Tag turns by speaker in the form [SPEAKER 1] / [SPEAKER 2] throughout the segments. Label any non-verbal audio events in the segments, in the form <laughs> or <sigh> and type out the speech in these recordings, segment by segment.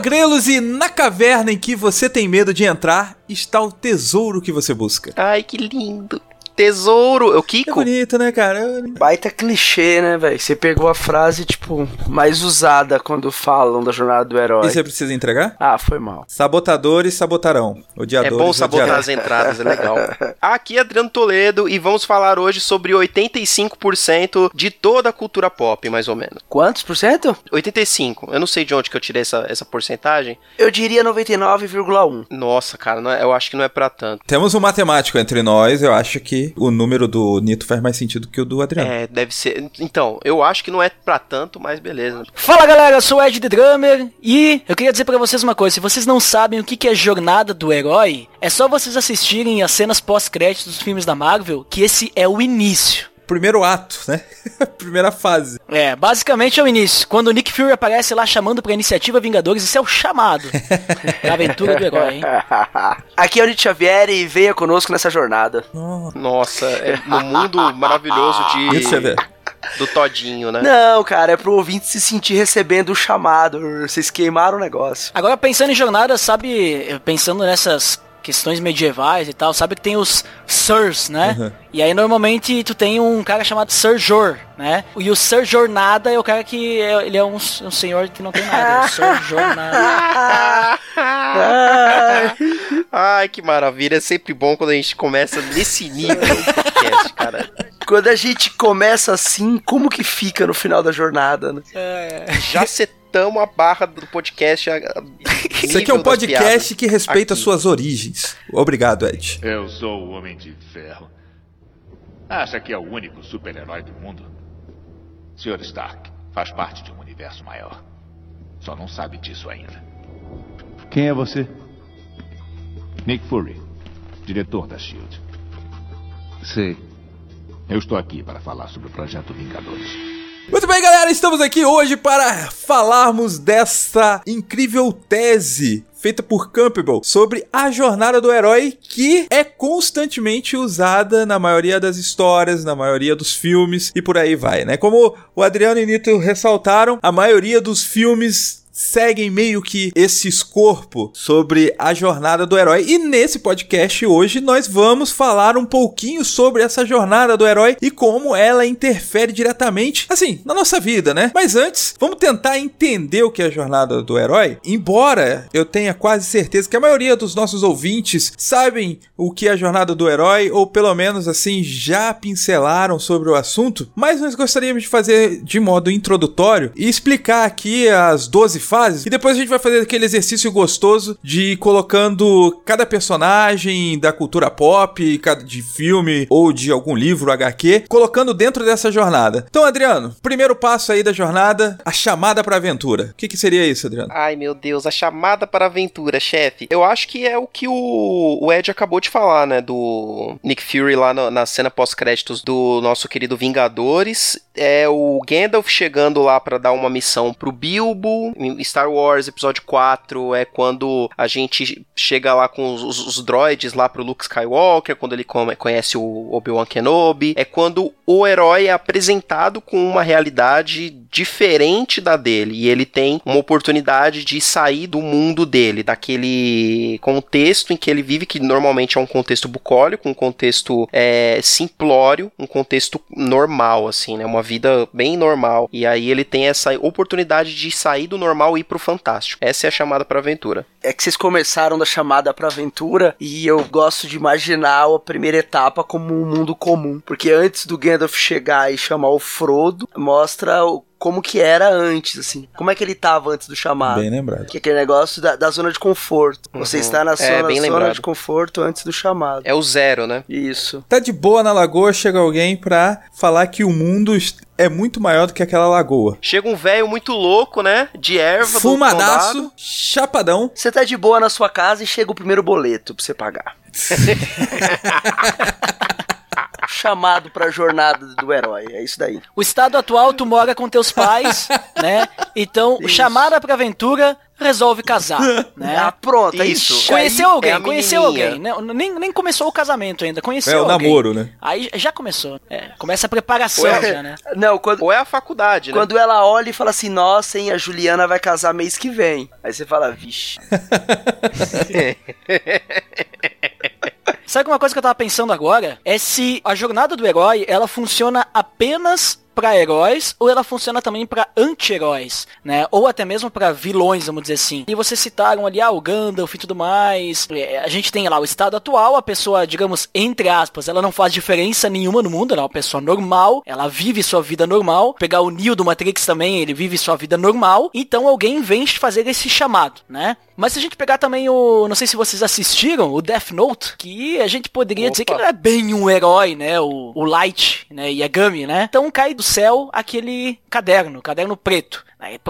[SPEAKER 1] Aqui é o Léo Agrelos e na caverna em que você tem medo de entrar está o tesouro que você busca.
[SPEAKER 2] Ai, que lindo. Tesouro. O Kiko?
[SPEAKER 1] É bonito, né, cara?
[SPEAKER 3] Baita clichê, né, velho? Você pegou a frase, tipo, mais usada quando falam da jornada do herói.
[SPEAKER 1] E você precisa entregar?
[SPEAKER 3] Ah, foi mal.
[SPEAKER 1] Sabotadores sabotarão.
[SPEAKER 2] É
[SPEAKER 1] Odiadores
[SPEAKER 2] bom sabotar
[SPEAKER 1] odiarão.
[SPEAKER 2] as <laughs> entradas, é legal. Aqui é Adriano Toledo e vamos falar hoje sobre 85% de toda a cultura pop, mais ou menos.
[SPEAKER 3] Quantos por cento?
[SPEAKER 2] 85. Eu não sei de onde que eu tirei essa, essa porcentagem.
[SPEAKER 3] Eu diria 99,1.
[SPEAKER 2] Nossa, cara, não é- eu acho que não é pra tanto.
[SPEAKER 1] Temos um matemático entre nós, eu acho que o número do Nito faz mais sentido que o do Adriano.
[SPEAKER 2] É, deve ser. Então, eu acho que não é pra tanto, mas beleza.
[SPEAKER 4] Fala galera, eu sou o Ed The Drummer e eu queria dizer pra vocês uma coisa: se vocês não sabem o que que é jornada do herói, é só vocês assistirem as cenas pós-créditos dos filmes da Marvel, que esse é o início.
[SPEAKER 1] Primeiro ato, né? <laughs> Primeira fase.
[SPEAKER 4] É, basicamente é o início. Quando o Nick Fury aparece lá chamando pra iniciativa Vingadores, isso é o chamado <laughs> da aventura do herói, hein? <laughs>
[SPEAKER 3] Aqui é o Nietzsche Xavier e venha conosco nessa jornada.
[SPEAKER 2] Nossa, é no mundo maravilhoso de.
[SPEAKER 1] Deixa eu ver.
[SPEAKER 2] Do Todinho, né?
[SPEAKER 3] Não, cara, é pro ouvinte se sentir recebendo o chamado. Vocês queimaram o negócio.
[SPEAKER 4] Agora pensando em jornada, sabe, pensando nessas questões medievais e tal, sabe que tem os Sirs, né?
[SPEAKER 1] Uhum.
[SPEAKER 4] E aí normalmente tu tem um cara chamado Sir Jor, né? E o Sir Jornada é o cara que é- ele é um, um senhor que não tem nada, é o Sir Jornada. <laughs>
[SPEAKER 2] Ai, que maravilha. É sempre bom quando a gente começa nesse nível do podcast, cara.
[SPEAKER 3] Quando a gente começa assim, como que fica no final da jornada, né?
[SPEAKER 2] Já setamos a barra do podcast.
[SPEAKER 1] Isso aqui é um podcast que respeita
[SPEAKER 2] Aqui.
[SPEAKER 1] suas origens. Obrigado, Ed.
[SPEAKER 5] Eu sou o Homem de Ferro. Acha que é o único super-herói do mundo? Sr. Stark faz parte de um universo maior. Só não sabe disso ainda.
[SPEAKER 6] Quem é você?
[SPEAKER 5] Nick Fury, diretor da SHIELD.
[SPEAKER 6] Sei.
[SPEAKER 5] Eu estou aqui para falar sobre o Projeto Vingadores.
[SPEAKER 1] Muito bem, galera, estamos aqui hoje para falarmos dessa incrível tese feita por Campbell sobre a jornada do herói que é constantemente usada na maioria das histórias, na maioria dos filmes e por aí vai, né? Como o Adriano e Nito ressaltaram, a maioria dos filmes seguem meio que esse escorpo sobre a jornada do herói. E nesse podcast hoje nós vamos falar um pouquinho sobre essa jornada do herói e como ela interfere diretamente, assim, na nossa vida, né? Mas antes, vamos tentar entender o que é a jornada do herói. Embora eu tenha quase certeza que a maioria dos nossos ouvintes sabem o que é a jornada do herói ou pelo menos assim já pincelaram sobre o assunto, mas nós gostaríamos de fazer de modo introdutório e explicar aqui as 12 fases e depois a gente vai fazer aquele exercício gostoso de ir colocando cada personagem da cultura pop, de filme ou de algum livro HQ, colocando dentro dessa jornada. Então, Adriano, primeiro passo aí da jornada, a chamada pra aventura. O que, que seria isso, Adriano?
[SPEAKER 2] Ai, meu Deus, a chamada para aventura, chefe. Eu acho que é o que o, o Ed acabou de falar, né? Do Nick Fury lá no- na cena pós-créditos do nosso querido Vingadores. É o Gandalf chegando lá para dar uma missão pro Bilbo. Star Wars Episódio 4 é quando a gente chega lá com os, os- os droids lá pro Luke Skywalker, quando ele come- conhece o Obi-Wan Kenobi. É quando o herói é apresentado com uma realidade diferente da dele e ele tem uma oportunidade de sair do mundo dele, daquele contexto em que ele vive, que normalmente é um contexto bucólico, um contexto é, simplório, um contexto normal, assim, né? Uma vida bem normal. E aí ele tem essa oportunidade de sair do normal e ir pro fantástico. Essa é a chamada pra aventura.
[SPEAKER 3] É que vocês começaram da chamada pra aventura e eu gosto de imaginar a primeira etapa como um mundo comum. Porque antes do Gandalf chegar e chamar o Frodo, mostra o como que era antes, assim. Como é que ele tava antes do chamado.
[SPEAKER 1] Bem lembrado.
[SPEAKER 3] Que é aquele negócio da, da zona de conforto. Você
[SPEAKER 2] Uhum.
[SPEAKER 3] está na
[SPEAKER 2] É,
[SPEAKER 3] zona,
[SPEAKER 2] bem
[SPEAKER 3] zona de conforto antes do chamado.
[SPEAKER 2] É o zero, né?
[SPEAKER 3] Isso.
[SPEAKER 1] Tá de boa na lagoa, chega alguém pra falar que o mundo é muito maior do que aquela lagoa.
[SPEAKER 2] Chega um velho muito louco, né? De erva,
[SPEAKER 1] Fumadaço, chapadão.
[SPEAKER 3] Você tá de boa na sua casa e chega o primeiro boleto pra você pagar. <laughs> Chamado pra jornada do herói. É isso daí.
[SPEAKER 4] O estado atual, tu mora com teus pais, <laughs> né? Então,
[SPEAKER 3] Isso.
[SPEAKER 4] chamada pra aventura, resolve casar, <laughs> né?
[SPEAKER 3] Ah, pronto, é
[SPEAKER 2] Isso.
[SPEAKER 3] isso.
[SPEAKER 4] Conheceu
[SPEAKER 2] aí
[SPEAKER 4] alguém,
[SPEAKER 2] é
[SPEAKER 4] conheceu alguém, né? Nem, nem começou o casamento ainda, conheceu
[SPEAKER 1] É o
[SPEAKER 4] alguém.
[SPEAKER 1] namoro, né?
[SPEAKER 4] Aí já começou. É, começa a preparação
[SPEAKER 2] Ué.
[SPEAKER 4] já, né?
[SPEAKER 3] Não, quando,
[SPEAKER 2] Ou é a faculdade, né?
[SPEAKER 3] quando ela olha e fala assim, nossa, hein, a Juliana vai casar mês que vem. Aí você fala, vixe. <laughs>
[SPEAKER 4] Sabe uma coisa que eu tava pensando agora? É se a jornada do herói, ela funciona apenas pra heróis ou ela funciona também pra anti-heróis, né? Ou até mesmo pra vilões, vamos dizer assim. E vocês citaram ali, ah, o Gandalf e tudo mais. É, A gente tem lá o estado atual, a pessoa, digamos, entre aspas, ela não faz diferença nenhuma no mundo, ela é uma pessoa normal, ela vive sua vida normal. Pegar o Neo do Matrix também, ele vive sua vida normal. Então alguém vem fazer esse chamado, né? Mas se a gente pegar também o. Não sei se vocês assistiram, o Death Note, que a gente poderia dizer que
[SPEAKER 2] Opa.
[SPEAKER 4] ele não é bem um herói, né? O, o Light, né? Yagami, né? Então cai do céu aquele caderno, caderno preto.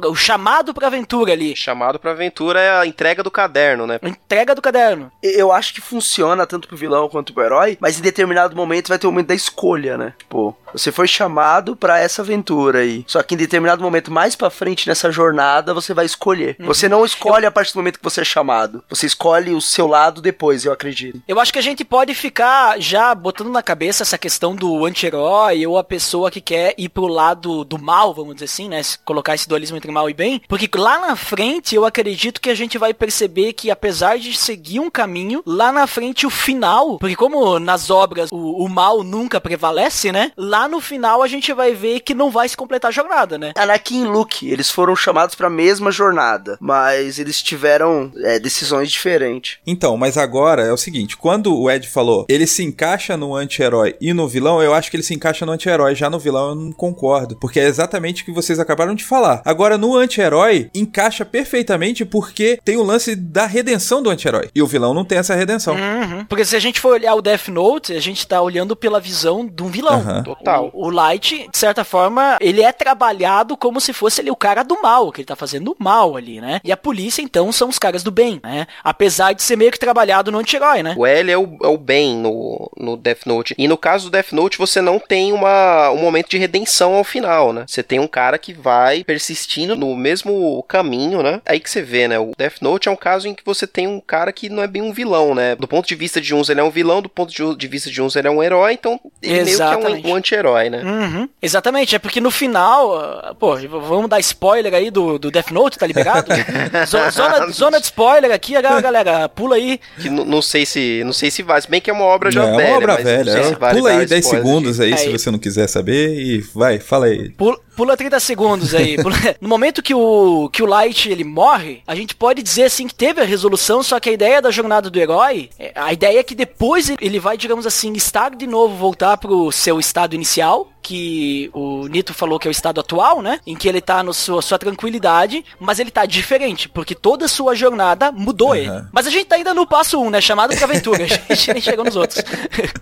[SPEAKER 4] O chamado pra aventura ali.
[SPEAKER 2] Chamado pra aventura é a entrega do caderno, né?
[SPEAKER 4] A entrega do caderno.
[SPEAKER 3] Eu acho que funciona tanto pro vilão quanto pro herói, mas em determinado momento vai ter o momento da escolha, né? Tipo, você foi chamado pra essa aventura aí. Só que em determinado momento mais pra frente nessa jornada você vai escolher. Você não escolhe a partir do momento que você é chamado. Você escolhe o seu lado depois, eu acredito.
[SPEAKER 4] Eu acho que a gente pode ficar já botando na cabeça essa questão do anti-herói ou a pessoa que quer ir pro lado do mal, vamos dizer assim, né? Colocar esse dualismo entre mal e bem. Porque lá na frente eu acredito que a gente vai perceber que apesar de seguir um caminho, lá na frente o final, porque como nas obras o, o mal nunca prevalece, né? Lá no final a gente vai ver que não vai se completar a jornada, né?
[SPEAKER 3] Anakin e Luke, eles foram chamados pra mesma jornada, mas eles tiveram é, decisões diferentes.
[SPEAKER 1] Então, mas agora é o seguinte: quando o Ed falou ele se encaixa no anti-herói e no vilão, eu acho que ele se encaixa no anti-herói. Já no vilão eu não concordo. Porque é exatamente o que vocês acabaram de falar. Agora, no anti-herói, encaixa perfeitamente porque tem o lance da redenção do anti-herói. E o vilão não tem essa redenção.
[SPEAKER 4] Uhum. Porque se a gente for olhar o Death Note, a gente tá olhando pela visão de um vilão.
[SPEAKER 1] Aham.
[SPEAKER 2] Total.
[SPEAKER 4] O, o Light, de certa forma, ele é trabalhado como se fosse ele o cara do mal, que ele tá fazendo o mal ali, né? E a polícia, então, são os caras do bem, né? Apesar de ser meio que trabalhado no anti-herói, né?
[SPEAKER 2] O L é o, é o bem no, no Death Note. E no caso do Death Note, você não tem uma, um momento de redenção ao final, né? Você tem um cara que vai persistindo no mesmo caminho, né? Aí que você vê, né? O Death Note é um caso em que você tem um cara que não é bem um vilão, né? Do ponto de vista de uns, ele é um vilão, do ponto de, vista de uns, ele é um herói, então ele meio que é
[SPEAKER 4] Exatamente.
[SPEAKER 2] um, um anti-herói, né?
[SPEAKER 4] Uhum. Exatamente, é porque no final, ah, pô, vamos dar spoiler aí do, do Death Note, tá liberado? <laughs> Zo- zona, zona de spoiler aqui, galera, pula aí.
[SPEAKER 2] Que não sei se não sei se vale, se bem que é uma obra já
[SPEAKER 1] é
[SPEAKER 2] velha.
[SPEAKER 1] uma obra velha. É,
[SPEAKER 2] vale
[SPEAKER 1] Pula aí 10
[SPEAKER 2] spoiler
[SPEAKER 1] segundos aí
[SPEAKER 4] É,
[SPEAKER 1] se você não quiser saber e vai, fala aí.
[SPEAKER 4] Pula, pula 30 segundos aí. <laughs> No momento que o, que o Light ele morre, a gente pode dizer assim que teve a resolução, só que a ideia da jornada do herói, é- a ideia é que depois ele vai, digamos assim, estar de novo, voltar pro seu estado inicial, que o Nito falou que é o estado atual, né? Em que ele tá no sua, sua tranquilidade, mas ele tá diferente, porque toda a sua jornada mudou ele. Mas a gente tá ainda no passo 1, né? Chamado pra aventura. <laughs> A gente nem chegou nos outros.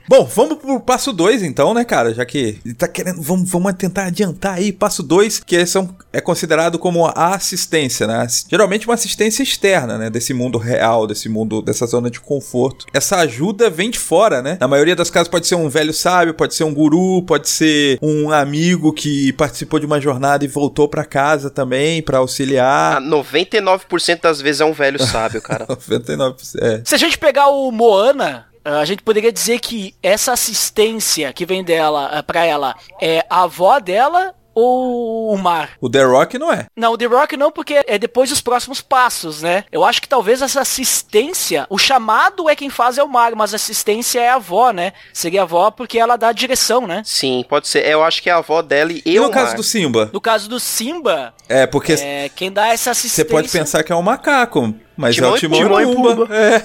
[SPEAKER 1] Bom, vamos pro passo 2 então, né, cara? Já que ele tá querendo, vamos, vamos tentar adiantar aí. Passo 2, que é, são, é considerado como a assistência, né? Geralmente uma assistência externa, né? Desse mundo real, desse mundo, dessa zona de conforto. Essa ajuda vem de fora, né? Na maioria das casos pode ser um velho sábio, pode ser um guru, pode ser um amigo que participou de uma jornada e voltou pra casa também pra
[SPEAKER 2] Ah,
[SPEAKER 1] auxiliar.
[SPEAKER 2] 99% das vezes é um velho sábio, cara. <laughs>
[SPEAKER 1] 99%. É.
[SPEAKER 4] Se a gente pegar o Moana, a gente poderia dizer que essa assistência que vem dela eh, pra ela é a avó dela ou o mar?
[SPEAKER 1] O The Rock não é.
[SPEAKER 4] Não, o The Rock não, porque é depois dos próximos passos, né? Eu acho que talvez essa assistência, o chamado é quem faz é o mar, mas a assistência é a avó, né? Seria a avó porque ela dá a direção, né?
[SPEAKER 2] Sim, pode ser. Eu acho que é a avó dela e
[SPEAKER 1] E
[SPEAKER 2] eu.
[SPEAKER 1] no caso do Simba?
[SPEAKER 4] No caso do Simba,
[SPEAKER 1] É, porque
[SPEAKER 4] é, quem dá essa
[SPEAKER 1] Você
[SPEAKER 4] assistência...
[SPEAKER 1] pode pensar que é um macaco, mas
[SPEAKER 2] Timão
[SPEAKER 1] é o Timão,
[SPEAKER 3] Timão
[SPEAKER 1] e
[SPEAKER 3] e
[SPEAKER 1] Pumba.
[SPEAKER 3] Pumba.
[SPEAKER 1] É.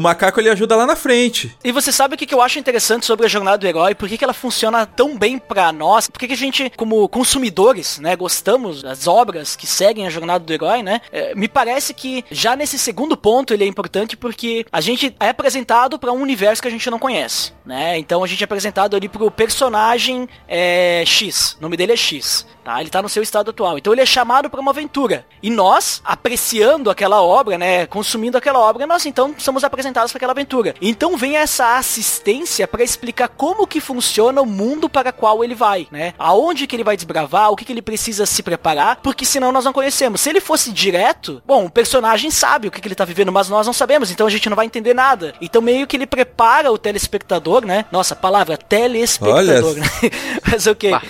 [SPEAKER 1] O macaco ele ajuda lá na frente.
[SPEAKER 4] E você sabe o que, eu acho interessante sobre a jornada do herói? Por que, que ela funciona tão bem pra nós? Por que, que a gente, como consumidores, né, gostamos das obras que seguem a jornada do herói, né? É, me parece que já nesse segundo ponto ele é importante porque a gente é apresentado para um universo que a gente não conhece, né? Então a gente é apresentado ali pro personagem é, X. O nome dele é X. Tá? Ele tá no seu estado atual. Então ele é chamado para uma aventura. E nós, apreciando aquela obra, né, consumindo aquela obra, nós então somos apresentados para aquela aventura. Então vem essa assistência para explicar como que funciona o mundo para qual ele vai, né? Aonde que ele vai desbravar, o que que ele precisa se preparar, porque senão nós não conhecemos. Se ele fosse direto, bom, o personagem sabe o que que ele tá vivendo, mas nós não sabemos, então a gente não vai entender nada. Então meio que ele prepara o telespectador, né? Nossa, palavra telespectador,
[SPEAKER 1] Olha.
[SPEAKER 4] né? <laughs> mas o quê?
[SPEAKER 2] Bah,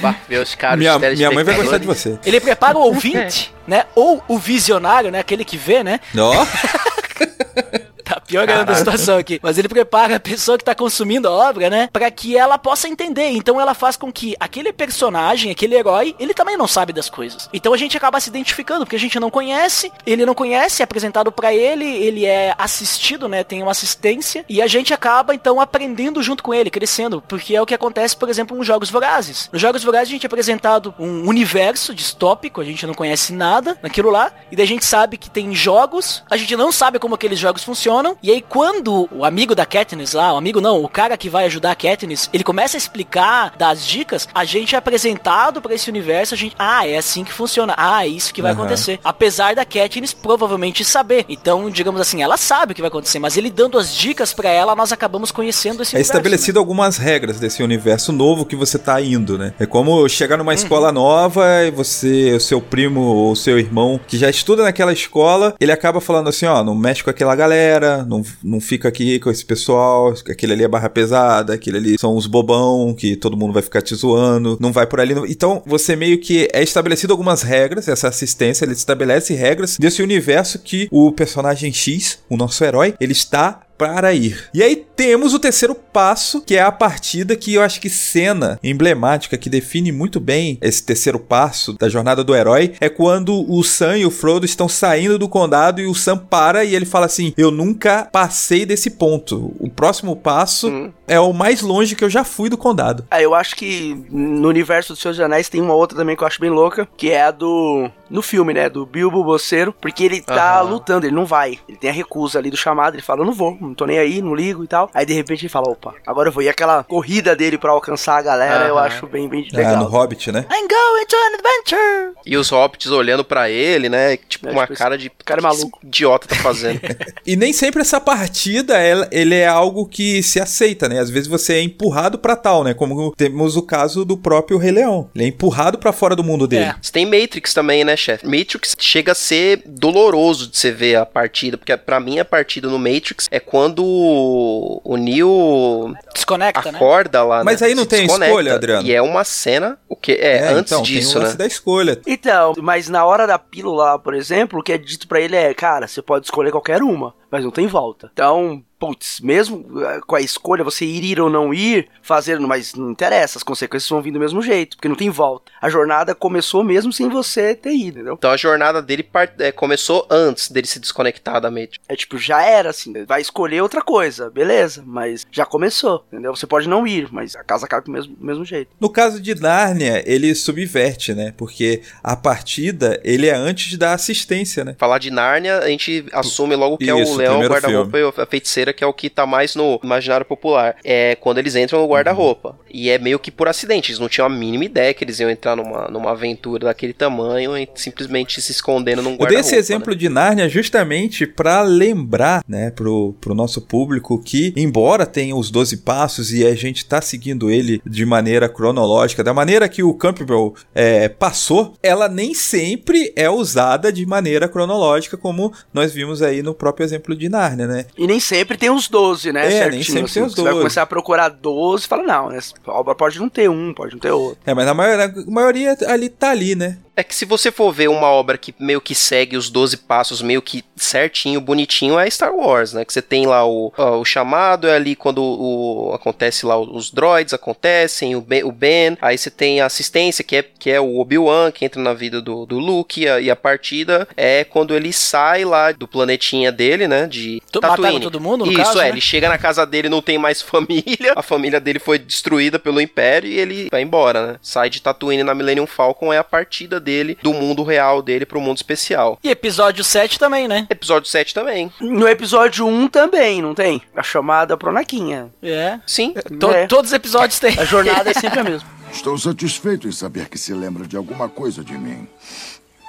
[SPEAKER 2] bah, meus caros
[SPEAKER 1] Minha, minha mãe vai gostar de você.
[SPEAKER 4] Ele prepara o ouvinte, <laughs> né? Ou o visionário, né? Aquele que vê, né?
[SPEAKER 1] Ó, <laughs> <laughs>
[SPEAKER 4] Tá piorando a situação aqui. Mas ele prepara a pessoa que tá consumindo a obra, né? Pra que ela possa entender. Então ela faz com que aquele personagem, aquele herói, ele também não sabe das coisas. Então a gente acaba se identificando, porque a gente não conhece, ele não conhece, é apresentado pra ele, ele é assistido, né? Tem uma assistência. E a gente acaba, então, aprendendo junto com ele, crescendo. Porque é o que acontece, por exemplo, nos Jogos Vorazes. Nos Jogos Vorazes a gente é apresentado um universo distópico, a gente não conhece nada naquilo lá. E daí a gente sabe que tem jogos, a gente não sabe como aqueles jogos funcionam. E aí quando o amigo da Katniss lá, o amigo não, o cara que vai ajudar a Katniss, ele começa a explicar, dar as dicas, a gente é apresentado pra esse universo, a gente, ah, é assim que funciona. Ah, é isso que vai
[SPEAKER 1] Aham.
[SPEAKER 4] acontecer. Apesar da Katniss provavelmente saber. Então, digamos assim, ela sabe o que vai acontecer, mas ele dando as dicas pra ela, nós acabamos conhecendo esse
[SPEAKER 1] é
[SPEAKER 4] universo.
[SPEAKER 1] estabelecido algumas regras desse universo novo que você tá indo, né? É como chegar numa escola nova e você, o seu primo ou o seu irmão que já estuda naquela escola, ele acaba falando assim, ó, não mexe com aquela galera, não, não fica aqui com esse pessoal, aquele ali é barra pesada, aquele ali são os bobão que todo mundo vai ficar te zoando, não vai por ali. não- Então, você meio que é estabelecido algumas regras, essa assistência, ele estabelece regras desse universo que o personagem X, o nosso herói, ele está para ir. E aí temos o terceiro passo, que é a partida que eu acho que cena emblemática que define muito bem esse terceiro passo da jornada do herói é quando o Sam e o Frodo estão saindo do condado e o Sam para e ele fala assim: "Eu nunca passei desse ponto. O próximo passo
[SPEAKER 2] Hum.
[SPEAKER 1] é o mais longe que eu já fui do condado."
[SPEAKER 3] Ah, eu acho que no universo dos Seus Anéis tem uma outra também que eu acho bem louca, que é a do. No filme, né? Do Bilbo Bolseiro, porque ele tá
[SPEAKER 2] Aham.
[SPEAKER 3] lutando, ele não vai. Ele tem a recusa ali do chamado, ele fala, eu não vou, não tô nem aí, não ligo e tal. Aí de repente ele fala, opa, agora eu vou. E aquela corrida dele pra alcançar a galera, eu acho bem, bem
[SPEAKER 1] Ah,
[SPEAKER 3] legal.
[SPEAKER 1] no Hobbit, né?
[SPEAKER 4] I'm going to an adventure!
[SPEAKER 2] E os hobbits olhando pra ele, né? Tipo,
[SPEAKER 3] É,
[SPEAKER 2] uma
[SPEAKER 3] tipo,
[SPEAKER 2] cara de.
[SPEAKER 3] cara é
[SPEAKER 2] "O que esse
[SPEAKER 3] maluco."
[SPEAKER 2] idiota tá fazendo. <laughs>
[SPEAKER 1] E nem sempre essa partida ela, ele é algo que se aceita, né? Às vezes você é empurrado pra tal, né? Como temos o caso do próprio Rei Leão. Ele é empurrado pra fora do mundo dele.
[SPEAKER 4] É.
[SPEAKER 2] Você tem Matrix também, né, chefe? Matrix chega a ser doloroso de você ver a partida, porque pra mim a partida no Matrix é quando o Neo
[SPEAKER 4] Desconecta, né?
[SPEAKER 2] acorda lá,
[SPEAKER 1] Mas
[SPEAKER 2] né?
[SPEAKER 1] aí não
[SPEAKER 2] Se
[SPEAKER 1] tem escolha, Adriano?
[SPEAKER 2] E é uma cena, o que é, antes
[SPEAKER 1] então, tem
[SPEAKER 2] disso,
[SPEAKER 1] o lance
[SPEAKER 2] né?
[SPEAKER 1] da escolha.
[SPEAKER 3] Então, mas na hora da pílula, lá, por exemplo, o que é dito pra ele é, cara, você pode escolher qualquer uma, mas não tem volta. Então, putz, mesmo eh, com a escolha, você ir, ir ou não ir, fazer, mas não interessa, as consequências vão vir do mesmo jeito, porque não tem volta. A jornada começou mesmo sem você ter ido, entendeu?
[SPEAKER 2] Então a jornada dele part- é, começou antes dele se desconectar da Matrix.
[SPEAKER 3] É tipo, já era assim, vai escolher outra coisa, beleza, mas já começou, entendeu? Você pode não ir, mas a casa cai do mesmo, do mesmo jeito.
[SPEAKER 1] No caso de Nárnia, ele subverte, né? Porque a partida, ele é antes da assistência, né?
[SPEAKER 2] Falar de Nárnia, a gente assume logo que é
[SPEAKER 1] Isso,
[SPEAKER 2] o
[SPEAKER 1] o
[SPEAKER 2] leão, o guarda-roupa e a feiticeira, que é o que tá mais no imaginário popular. É quando eles entram no guarda-roupa. E é meio que por acidente. Eles não tinham a mínima ideia que eles iam entrar numa, numa aventura daquele tamanho e simplesmente se escondendo num
[SPEAKER 1] Eu
[SPEAKER 2] guarda-roupa.
[SPEAKER 1] dei esse
[SPEAKER 2] né?
[SPEAKER 1] exemplo de Nárnia justamente pra lembrar, né, pro, pro nosso público que, embora tenha os 12 passos e a gente tá seguindo ele de maneira cronológica, da maneira que o Campbell é, passou, ela nem sempre é usada de maneira cronológica, como nós vimos aí no próprio exemplo de Nárnia, né?
[SPEAKER 3] E nem sempre tem os 12, né?
[SPEAKER 1] É, nem
[SPEAKER 3] certinho,
[SPEAKER 1] sempre
[SPEAKER 3] assim.
[SPEAKER 1] tem os
[SPEAKER 3] Você vai
[SPEAKER 1] 12.
[SPEAKER 3] começar a procurar 12 e fala, não, né? A obra pode não ter um, pode não ter outro.
[SPEAKER 1] É, mas a maioria, a maioria ali tá ali, né?
[SPEAKER 2] É que se você for ver uma obra que meio que segue os 12 passos, meio que certinho, bonitinho, é Star Wars, né? Que você tem lá o, ó, o chamado, é ali quando o, acontece lá os droids acontecem, o Ben, o ben, aí você tem a assistência, que é, que é o Obi-Wan, que entra na vida do, do Luke, e a, e a partida é quando ele sai lá do planetinha dele, né? De
[SPEAKER 4] Tu-
[SPEAKER 2] Tatooine.
[SPEAKER 4] todo mundo, no
[SPEAKER 2] Isso,
[SPEAKER 4] caso,
[SPEAKER 2] é,
[SPEAKER 4] né?
[SPEAKER 2] ele chega na casa dele, não tem mais <laughs> família, a família dele foi destruída pelo Império e ele vai embora, né? Sai de Tatooine na Millennium Falcon, é a partida dele do mundo real dele pro mundo especial.
[SPEAKER 4] E episódio 7 também, né?
[SPEAKER 2] Episódio 7 também.
[SPEAKER 3] No episódio 1 também, não tem? A chamada pro Anakin.
[SPEAKER 4] É.
[SPEAKER 2] Sim.
[SPEAKER 4] To-
[SPEAKER 3] É.
[SPEAKER 4] Todos os episódios tem.
[SPEAKER 3] A jornada é sempre a mesma. <laughs>
[SPEAKER 7] Estou satisfeito em saber que se lembra de alguma coisa de mim.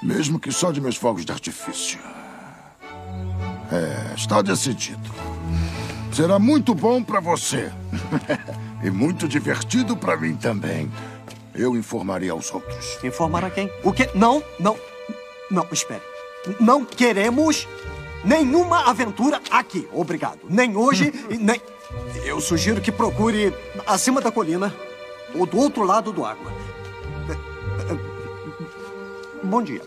[SPEAKER 7] Mesmo que só de meus fogos de artifício. É, está decidido. Será muito bom para você. <laughs> e muito divertido para mim também. Eu informarei aos outros.
[SPEAKER 8] Informar a quem? O quê? Não, não. Não, espere. Não queremos nenhuma aventura aqui. Obrigado. Nem hoje <laughs> e nem. Eu sugiro que procure acima da colina ou do outro lado do água. Bom dia.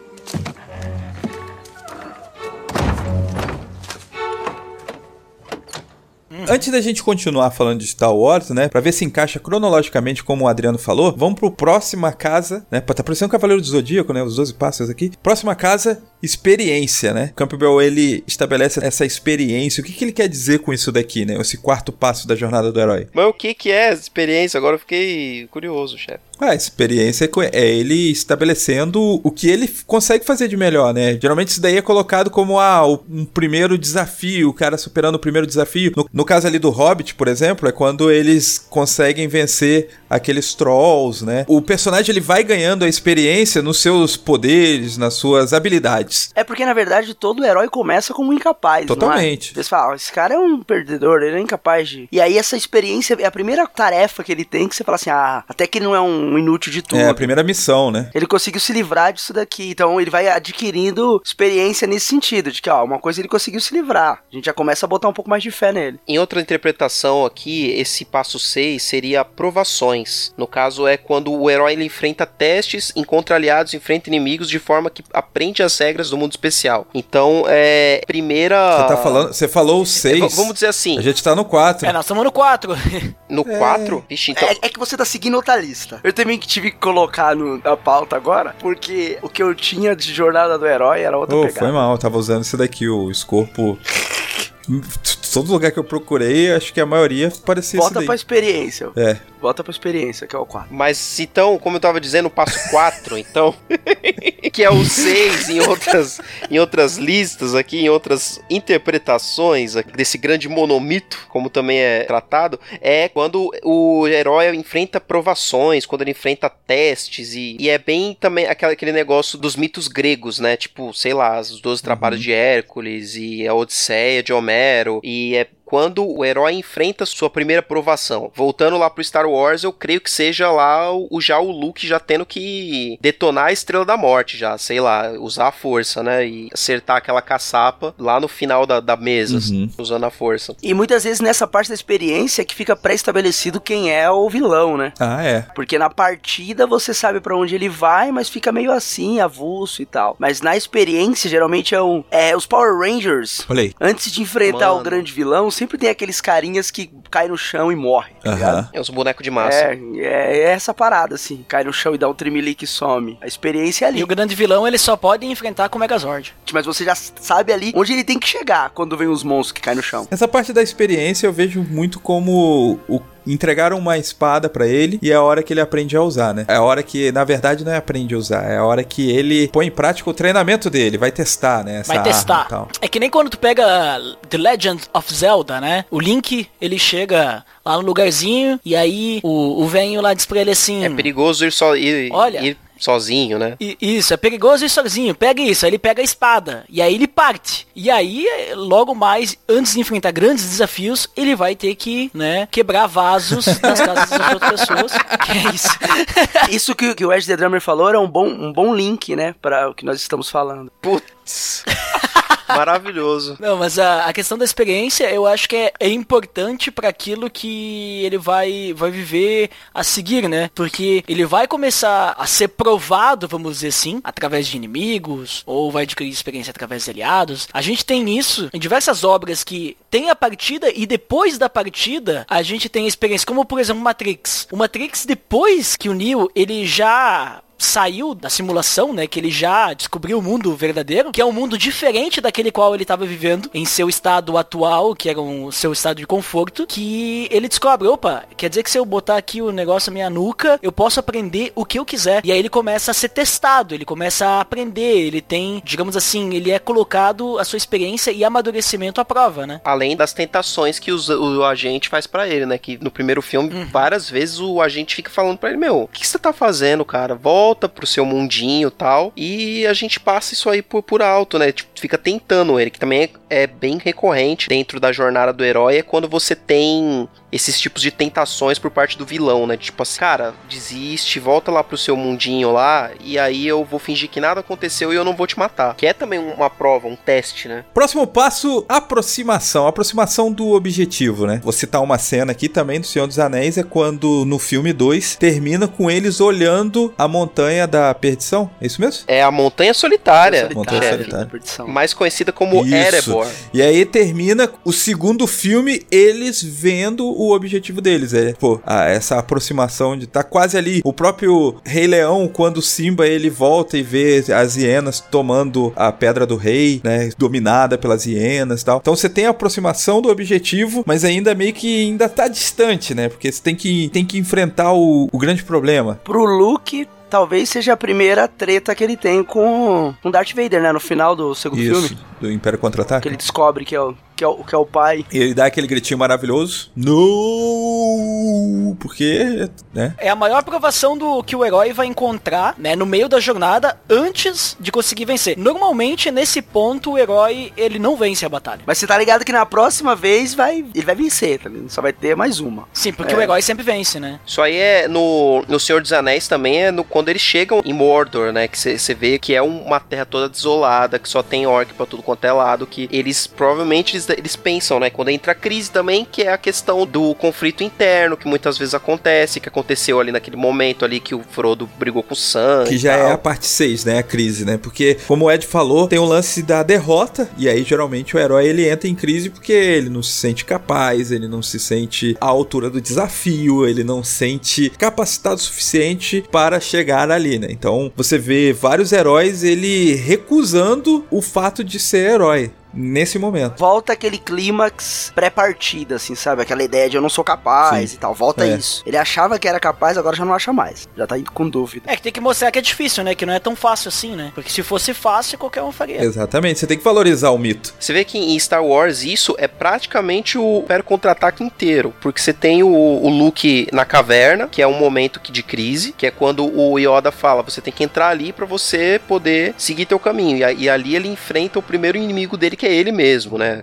[SPEAKER 1] Antes da gente continuar falando de Star Wars, né, Pra ver se encaixa cronologicamente como o Adriano falou, vamos pro próxima casa, né, tá parecendo o Cavaleiro do Zodíaco, né, os 12 passos aqui. Próxima casa, experiência, né? Campbell, ele estabelece essa experiência. O que, que ele quer dizer com isso daqui, né, esse quarto passo da jornada do herói?
[SPEAKER 2] Mas o que que é experiência? Agora eu fiquei curioso, chefe.
[SPEAKER 1] A experiência é é ele estabelecendo o que ele consegue fazer de melhor, né? Geralmente isso daí é colocado como ah, um primeiro desafio, o cara superando o primeiro desafio. No, no caso ali do Hobbit, por exemplo, é quando eles conseguem vencer aqueles trolls, né? O personagem ele vai ganhando a experiência nos seus poderes, nas suas habilidades.
[SPEAKER 3] É porque, na verdade, todo herói começa como incapaz.
[SPEAKER 1] Totalmente.
[SPEAKER 3] Não é? Você fala, "Ah, esse cara é um perdedor, ele é incapaz de. E aí, essa experiência é a primeira tarefa que ele tem que você fala assim: ah, até que ele não é um inútil de tudo.
[SPEAKER 1] É a primeira missão, né?
[SPEAKER 3] Ele conseguiu se livrar disso daqui. Então ele vai adquirindo experiência nesse sentido, de que, ó, uma coisa ele conseguiu se livrar. A gente já começa a botar um pouco mais de fé nele.
[SPEAKER 2] Em outra interpretação aqui, esse passo 6 seria provações. No caso, é quando o herói ele enfrenta testes, encontra aliados, enfrenta inimigos de forma que aprende as regras do mundo especial. Então, é. Primeira.
[SPEAKER 1] Você tá falando, você falou o
[SPEAKER 2] É,
[SPEAKER 1] 6.
[SPEAKER 2] v- Vamos dizer assim,
[SPEAKER 1] A gente tá no 4.
[SPEAKER 4] É, nós estamos no 4.
[SPEAKER 2] no 4. Vixe, então.
[SPEAKER 3] É, é que você tá seguindo outra lista. Eu também tive que colocar no, na pauta agora, porque o que eu tinha de jornada do herói era outra
[SPEAKER 1] Oh,
[SPEAKER 3] pegada.
[SPEAKER 1] foi mal, eu tava usando esse daqui, o escorpo. <laughs> Todo lugar que eu procurei, acho que a maioria parecia
[SPEAKER 3] Volta pra experiência.
[SPEAKER 1] É.
[SPEAKER 3] Volta pra experiência, que é o 4.
[SPEAKER 2] Mas então, como eu tava dizendo, o passo 4, <laughs> então, <laughs> que é o 6 em outras, em outras listas aqui, em outras interpretações desse grande monomito, como também é tratado, é quando o herói enfrenta provações, quando ele enfrenta testes, e, e é bem também aquela- aquele negócio dos mitos gregos, né? Tipo, sei lá, os 12 trabalhos de Hércules e a Odisseia de Homero, e é quando o herói enfrenta sua primeira provação. Voltando lá pro Star Wars, eu creio que seja lá o, já o Luke já tendo que detonar a Estrela da Morte, já, sei lá, usar a força, né? E acertar aquela caçapa lá no final da, da mesa, assim, usando a força.
[SPEAKER 3] E muitas vezes nessa parte da experiência que fica pré-estabelecido quem é o vilão, né?
[SPEAKER 1] Ah, é.
[SPEAKER 3] Porque na partida você sabe pra onde ele vai, mas fica meio assim, avulso e tal. Mas na experiência, geralmente é um. É, os Power Rangers,
[SPEAKER 1] Olha aí.
[SPEAKER 3] antes de enfrentar
[SPEAKER 2] Mano.
[SPEAKER 3] o grande vilão, sempre tem aqueles carinhas que caem no chão e morrem. tá ligado?
[SPEAKER 1] Aham.
[SPEAKER 2] É os bonecos de massa.
[SPEAKER 3] É, é, é essa parada, assim. Cai no chão e dá um tremelique e some. A experiência é ali.
[SPEAKER 4] E o grande vilão ele só pode enfrentar com o Megazord.
[SPEAKER 3] Mas você já sabe ali onde ele tem que chegar quando vem os monstros que caem no chão.
[SPEAKER 1] Essa parte da experiência eu vejo muito como o entregaram uma espada pra ele e é a hora que ele aprende a usar, né? É a hora que, na verdade, não é aprende a usar, é a hora que ele põe em prática o treinamento dele, vai testar, né? essa
[SPEAKER 4] Vai testar. É que nem quando tu pega The Legend of Zelda, né? O Link, ele chega lá no lugarzinho e aí o, o velho lá diz pra ele assim...
[SPEAKER 2] É perigoso ir, só, ir,
[SPEAKER 4] Olha.
[SPEAKER 2] ir sozinho, né?
[SPEAKER 4] I- Isso, é perigoso ir sozinho. Pega isso. Aí ele pega a espada. E aí ele parte. E aí, logo mais, antes de enfrentar grandes desafios, ele vai ter que, né, quebrar vasos <laughs> nas casas das outras pessoas. Que é isso. <laughs>
[SPEAKER 3] Isso que, que o Ed The Drummer falou era um bom, um bom link, né? Pra o que nós estamos falando.
[SPEAKER 2] Putz. <laughs> Maravilhoso.
[SPEAKER 4] Não, mas a, a questão da experiência eu acho que é, é importante para aquilo que ele vai, vai viver a seguir, né? Porque ele vai começar a ser provado, vamos dizer assim, através de inimigos, ou vai adquirir experiência através de aliados. A gente tem isso em diversas obras que tem a partida e depois da partida a gente tem experiência, como por exemplo Matrix. O Matrix, depois que o Neo ele já saiu da simulação, né? Que ele já descobriu o mundo verdadeiro, que é um mundo diferente daquele qual ele estava vivendo em seu estado atual, que era um seu estado de conforto, que ele descobre, opa, quer dizer que se eu botar aqui o negócio na minha nuca, eu posso aprender o que eu quiser. E aí ele começa a ser testado, ele começa a aprender, ele tem, digamos assim, ele é colocado a sua experiência e amadurecimento à prova, né?
[SPEAKER 2] Além das tentações que os- o, agente faz pra ele, né? Que no primeiro filme, várias vezes o agente fica falando pra ele, meu, o que você tá fazendo, cara? Volta pro seu mundinho tal. E a gente passa isso aí por, por alto, né? Tipo, fica tentando ele, que também é, é bem recorrente dentro da jornada do herói, é quando você tem esses tipos de tentações por parte do vilão, né? Tipo assim, cara, desiste, volta lá pro seu mundinho lá, e aí eu vou fingir que nada aconteceu e eu não vou te matar. Que é também uma prova, um teste, né?
[SPEAKER 1] Próximo passo, aproximação. Aproximação do objetivo, né? Vou citar uma cena aqui também do Senhor dos Anéis, é quando no filme 2 termina com eles olhando a montanha da perdição. É isso mesmo?
[SPEAKER 2] É a Montanha Solitária,
[SPEAKER 3] Solitária,
[SPEAKER 1] Montanha. Solitária.
[SPEAKER 3] da perdição.
[SPEAKER 2] mais conhecida como
[SPEAKER 1] Isso.
[SPEAKER 2] Erebor.
[SPEAKER 1] E aí termina o segundo filme eles vendo o objetivo deles. É, pô, ah, essa aproximação de tá quase ali. O próprio Rei Leão, quando o Simba ele volta e vê as hienas tomando a pedra do rei, né? Dominada pelas hienas e tal. Então você tem a aproximação do objetivo, mas ainda meio que ainda tá distante, né? Porque você tem que, tem que enfrentar o, o grande problema.
[SPEAKER 3] Pro Luke, talvez seja a primeira treta que ele tem com, com Darth Vader, né? No final do segundo
[SPEAKER 1] Isso,
[SPEAKER 3] filme.
[SPEAKER 1] do Império Contra-Ataque.
[SPEAKER 3] Que ele descobre que é o, que é o, que é o pai.
[SPEAKER 1] E ele dá aquele gritinho maravilhoso. No! Porque, né?
[SPEAKER 4] É a maior provação do que o herói vai encontrar, né, no meio da jornada antes de conseguir vencer. Normalmente nesse ponto o herói ele não vence a batalha.
[SPEAKER 3] Mas você tá ligado que na próxima vez vai, ele vai vencer, tá ligado? Só vai ter mais uma.
[SPEAKER 4] Sim, porque
[SPEAKER 3] É.
[SPEAKER 4] o herói sempre vence, né?
[SPEAKER 2] Isso aí é no, no Senhor dos Anéis também, é no, quando eles chegam em Mordor, né? Que você vê que é uma terra toda desolada, que só tem orc pra tudo quanto é lado, que eles provavelmente eles, eles pensam, né? Quando entra a crise também, que é a questão do conflito interno, que muitas vezes acontece, que aconteceu ali naquele momento ali que o Frodo brigou com o Sam.
[SPEAKER 1] Que já
[SPEAKER 2] tal.
[SPEAKER 1] é a parte 6, né? A crise, né? Porque, como o Ed falou, tem o lance da derrota. E aí, geralmente, o herói ele entra em crise porque ele não se sente capaz, ele não se sente à altura do desafio, ele não se sente capacitado o suficiente para chegar ali, né? Então, você vê vários heróis ele recusando o fato de ser herói. Nesse momento.
[SPEAKER 3] Volta aquele clímax pré-partida, assim, sabe? Aquela ideia de eu não sou capaz
[SPEAKER 1] Sim.
[SPEAKER 3] e tal. Volta
[SPEAKER 1] É.
[SPEAKER 3] isso. Ele achava que era capaz, agora já não acha mais. Já tá indo com dúvida.
[SPEAKER 4] É que tem que mostrar que é difícil, né? Que não é tão fácil assim, né? Porque se fosse fácil, qualquer um faria.
[SPEAKER 1] Exatamente, você tem que valorizar o mito.
[SPEAKER 2] Você vê que em Star Wars isso é praticamente o Império Contra-Ataque inteiro, porque você tem o, o Luke na caverna, que é um momento que- de crise, que é quando o Yoda fala, você tem que entrar ali pra você poder seguir teu caminho, e, e ali ele enfrenta o primeiro inimigo dele, que é ele mesmo, né?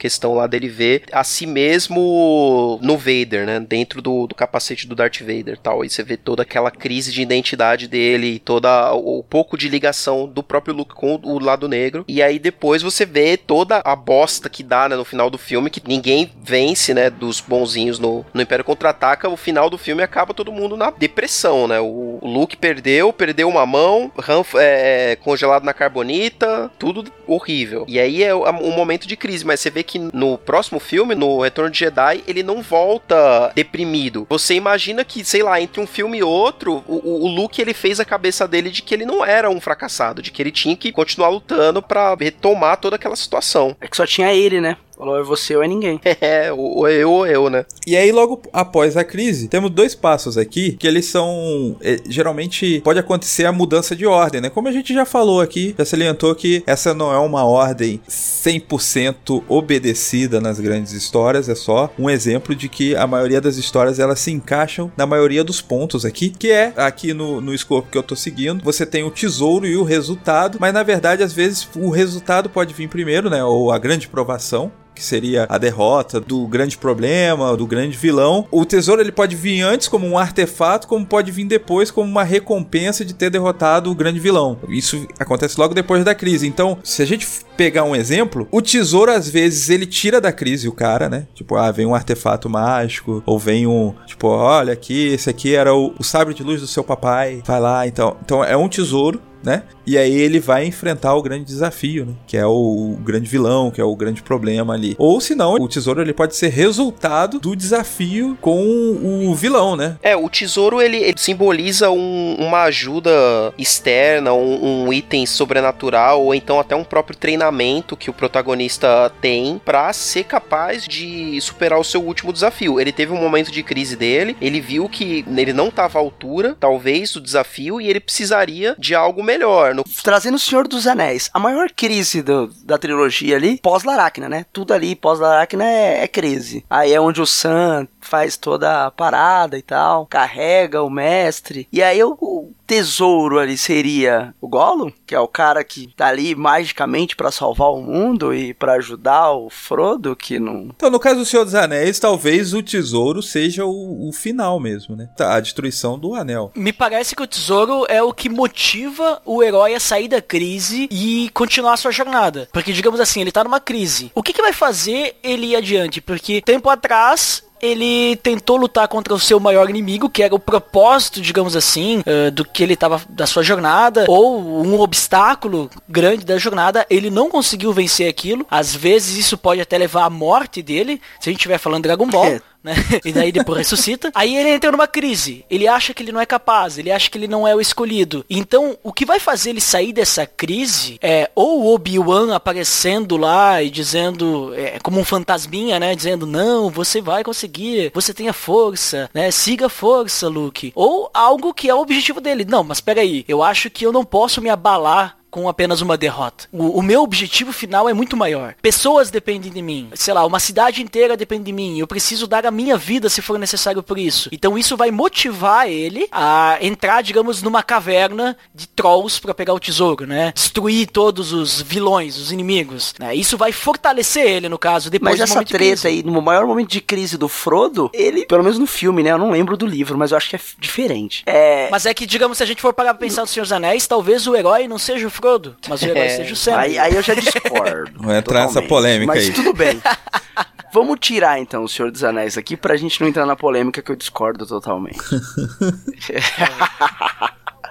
[SPEAKER 2] Questão lá dele ver a si mesmo no Vader, né? Dentro do, do capacete do Darth Vader tal. E você vê toda aquela crise de identidade dele, e toda o, pouco de ligação do próprio Luke com o, lado negro. E aí depois você vê toda a bosta que dá, né, no final do filme, que ninguém vence, né, dos bonzinhos no, no Império Contra-Ataca. O final do filme acaba todo mundo na depressão, né? O, o Luke perdeu, perdeu uma mão, Han é, congelado na carbonita, tudo horrível. E aí é um momento de crise, mas você vê que no próximo filme, no Retorno de Jedi, ele não volta deprimido. Você imagina que, sei lá, entre um filme e outro, o, o- Luke ele fez a cabeça dele de que ele não era um fracassado, de que ele tinha que continuar lutando pra retomar toda aquela situação.
[SPEAKER 3] É que só tinha ele, né? Falou, é você ou é ninguém. <laughs>
[SPEAKER 2] É, ou eu ou eu, né?
[SPEAKER 1] E aí, logo após a crise, temos dois passos aqui que eles são. eh, geralmente pode acontecer a mudança de ordem, né? Como a gente já falou aqui, já salientou que essa não é uma ordem 100% obedecida nas grandes histórias, é só um exemplo de que a maioria das histórias elas se encaixam na maioria dos pontos aqui, que é aqui no, no escopo que eu tô seguindo, você tem o tesouro e o resultado, mas na verdade, às vezes, o resultado pode vir primeiro, né? Ou a grande provação. Que seria a derrota do grande problema, do grande vilão. O tesouro ele pode vir antes como um artefato, como pode vir depois como uma recompensa de ter derrotado o grande vilão. Isso acontece logo depois da crise. Então, se a gente pegar um exemplo, o tesouro às vezes ele tira da crise o cara, né? Tipo, ah, vem um artefato mágico, ou vem um, tipo, olha aqui, esse aqui era o, o sabre de luz do seu papai. Vai lá, então. Então é um tesouro né? E aí ele vai enfrentar o grande desafio, né? Que é o, grande vilão, que é o grande problema ali. Ou se não, o tesouro ele pode ser resultado do desafio com o vilão, né?
[SPEAKER 2] É, o tesouro ele, ele simboliza um, uma ajuda externa, um, um, item sobrenatural, ou então até um próprio treinamento que o protagonista tem para ser capaz de superar o seu último desafio. Ele teve um momento de crise dele, ele viu que ele não estava à altura, talvez, do desafio, e ele precisaria de algo melhor. No...
[SPEAKER 3] Trazendo o Senhor dos Anéis, a maior crise do, da trilogia ali, pós-Laracna, né? Tudo ali pós-Laracna é, é crise. Aí é onde o Sam faz toda a parada e tal, carrega o mestre. E aí o, o tesouro ali seria o Gollum, que é o cara que tá ali magicamente para salvar o mundo e para ajudar o Frodo, que não.
[SPEAKER 1] Então, no caso do Senhor dos Anéis, talvez o tesouro seja o, o final mesmo, né? Tá, a destruição do anel.
[SPEAKER 4] Me parece que o tesouro é o que motiva o herói a sair da crise e continuar a sua jornada. Porque, digamos assim, ele tá numa crise. O que, que vai fazer ele ir adiante? Porque tempo atrás ele tentou lutar contra o seu maior inimigo, que era o propósito, digamos assim, uh, do que ele estava da sua jornada, ou um obstáculo grande da jornada, ele não conseguiu vencer aquilo. Às vezes isso pode até levar à morte dele, se a gente estiver falando Dragon Ball. É né? <laughs> E daí depois ressuscita. Aí ele entra numa crise. Ele acha que ele não é capaz, ele acha que ele não é o escolhido. Então, o que vai fazer ele sair dessa crise é ou o Obi-Wan aparecendo lá e dizendo, é, como um fantasminha, né? Dizendo, não, você vai conseguir, você tem a força, né? Siga a força, Luke. Ou algo que é o objetivo dele. Não, mas peraí, eu acho que eu não posso me abalar com apenas uma derrota. O, o, meu objetivo final é muito maior. Pessoas dependem de mim. Sei lá, uma cidade inteira depende de mim. Eu preciso dar a minha vida se for necessário por isso. Então isso vai motivar ele a entrar, digamos, numa caverna de trolls para pegar o tesouro, né? Destruir todos os vilões, os inimigos. Né? Isso vai fortalecer ele, no caso, depois
[SPEAKER 3] Mas essa treta aí, no maior momento de crise do Frodo, ele, pelo menos no filme, né? Eu não lembro do livro, mas eu acho que é diferente.
[SPEAKER 4] É... Mas é que, digamos, se a gente for parar pra pensar no Senhor dos Anéis, talvez o herói não seja o Frodo, mas o herói é. seja o Sam.
[SPEAKER 3] Aí, aí eu já discordo. <laughs>
[SPEAKER 1] Vai entrar nessa polêmica
[SPEAKER 3] mas
[SPEAKER 1] aí.
[SPEAKER 3] Mas tudo bem. <laughs> Vamos tirar então o Senhor dos Anéis aqui pra gente não entrar na polêmica que eu discordo totalmente. <laughs>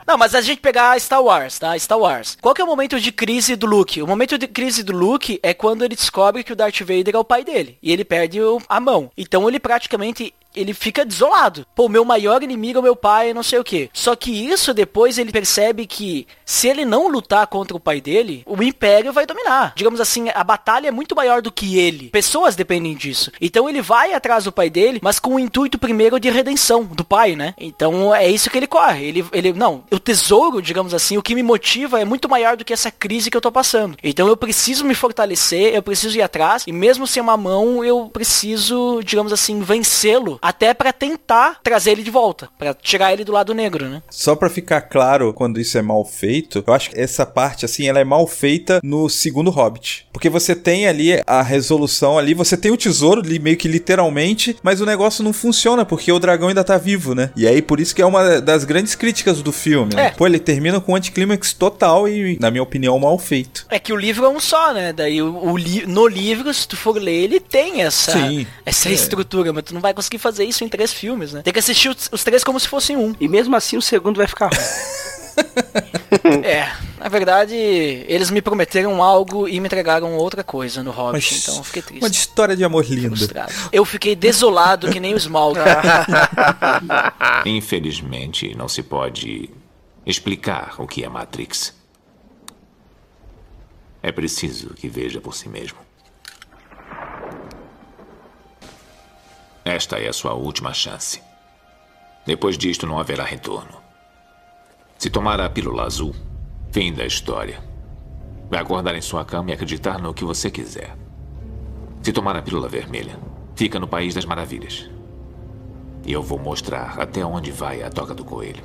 [SPEAKER 4] Não, mas a gente pegar Star Wars, tá? Star Wars. Qual que é o momento de crise do Luke? O momento de crise do Luke é quando ele descobre que o Darth Vader é o pai dele. E ele perde a mão. Então ele praticamente ele fica desolado. Pô, meu maior inimigo é meu pai, não sei o que. Só que isso depois ele percebe que se ele não lutar contra o pai dele, o império vai dominar. Digamos assim, a batalha é muito maior do que ele. Pessoas dependem disso. Então ele vai atrás do pai dele, mas com o intuito primeiro de redenção do pai, né? Então é isso que ele corre. Ele, ele não, o tesouro, digamos assim, o que me motiva é muito maior do que essa crise que eu tô passando. Então eu preciso me fortalecer, eu preciso ir atrás e mesmo sem uma mão, eu preciso, digamos assim, vencê-lo até para tentar trazer ele de volta, para tirar ele do lado negro, né?
[SPEAKER 1] Só para ficar claro quando isso é mal feito, eu acho que essa parte assim, ela é mal feita no segundo Hobbit, porque você tem ali a resolução ali, você tem o tesouro ali meio que literalmente, mas o negócio não funciona porque o dragão ainda tá vivo, né? E aí por isso que é uma das grandes críticas do filme, né? É. Pô, ele termina com um anticlímax total e, na minha opinião, mal feito.
[SPEAKER 4] É que o livro é um só, né? Daí o, o li no livro, se tu for ler, ele tem essa, Sim, essa é. estrutura, mas tu não vai conseguir fazer fazer isso em três filmes, né? Tem que assistir os, os três como se fossem um.
[SPEAKER 3] E mesmo assim o segundo vai ficar ruim. <laughs>
[SPEAKER 4] é, na verdade, eles me prometeram algo e me entregaram outra coisa no Hobbit, Mas, então eu fiquei triste.
[SPEAKER 1] Uma história de amor lindo.
[SPEAKER 4] Eu fiquei desolado que nem o Smaug. <laughs> <laughs>
[SPEAKER 5] Infelizmente, não se pode explicar o que é Matrix. É preciso que veja por si mesmo. Esta é a sua última chance. Depois disto, não haverá retorno. Se tomar a pílula azul, fim da história. Vai acordar em sua cama e acreditar no que você quiser. Se tomar a pílula vermelha, fica no País das Maravilhas. E eu vou mostrar até onde vai a toca do coelho.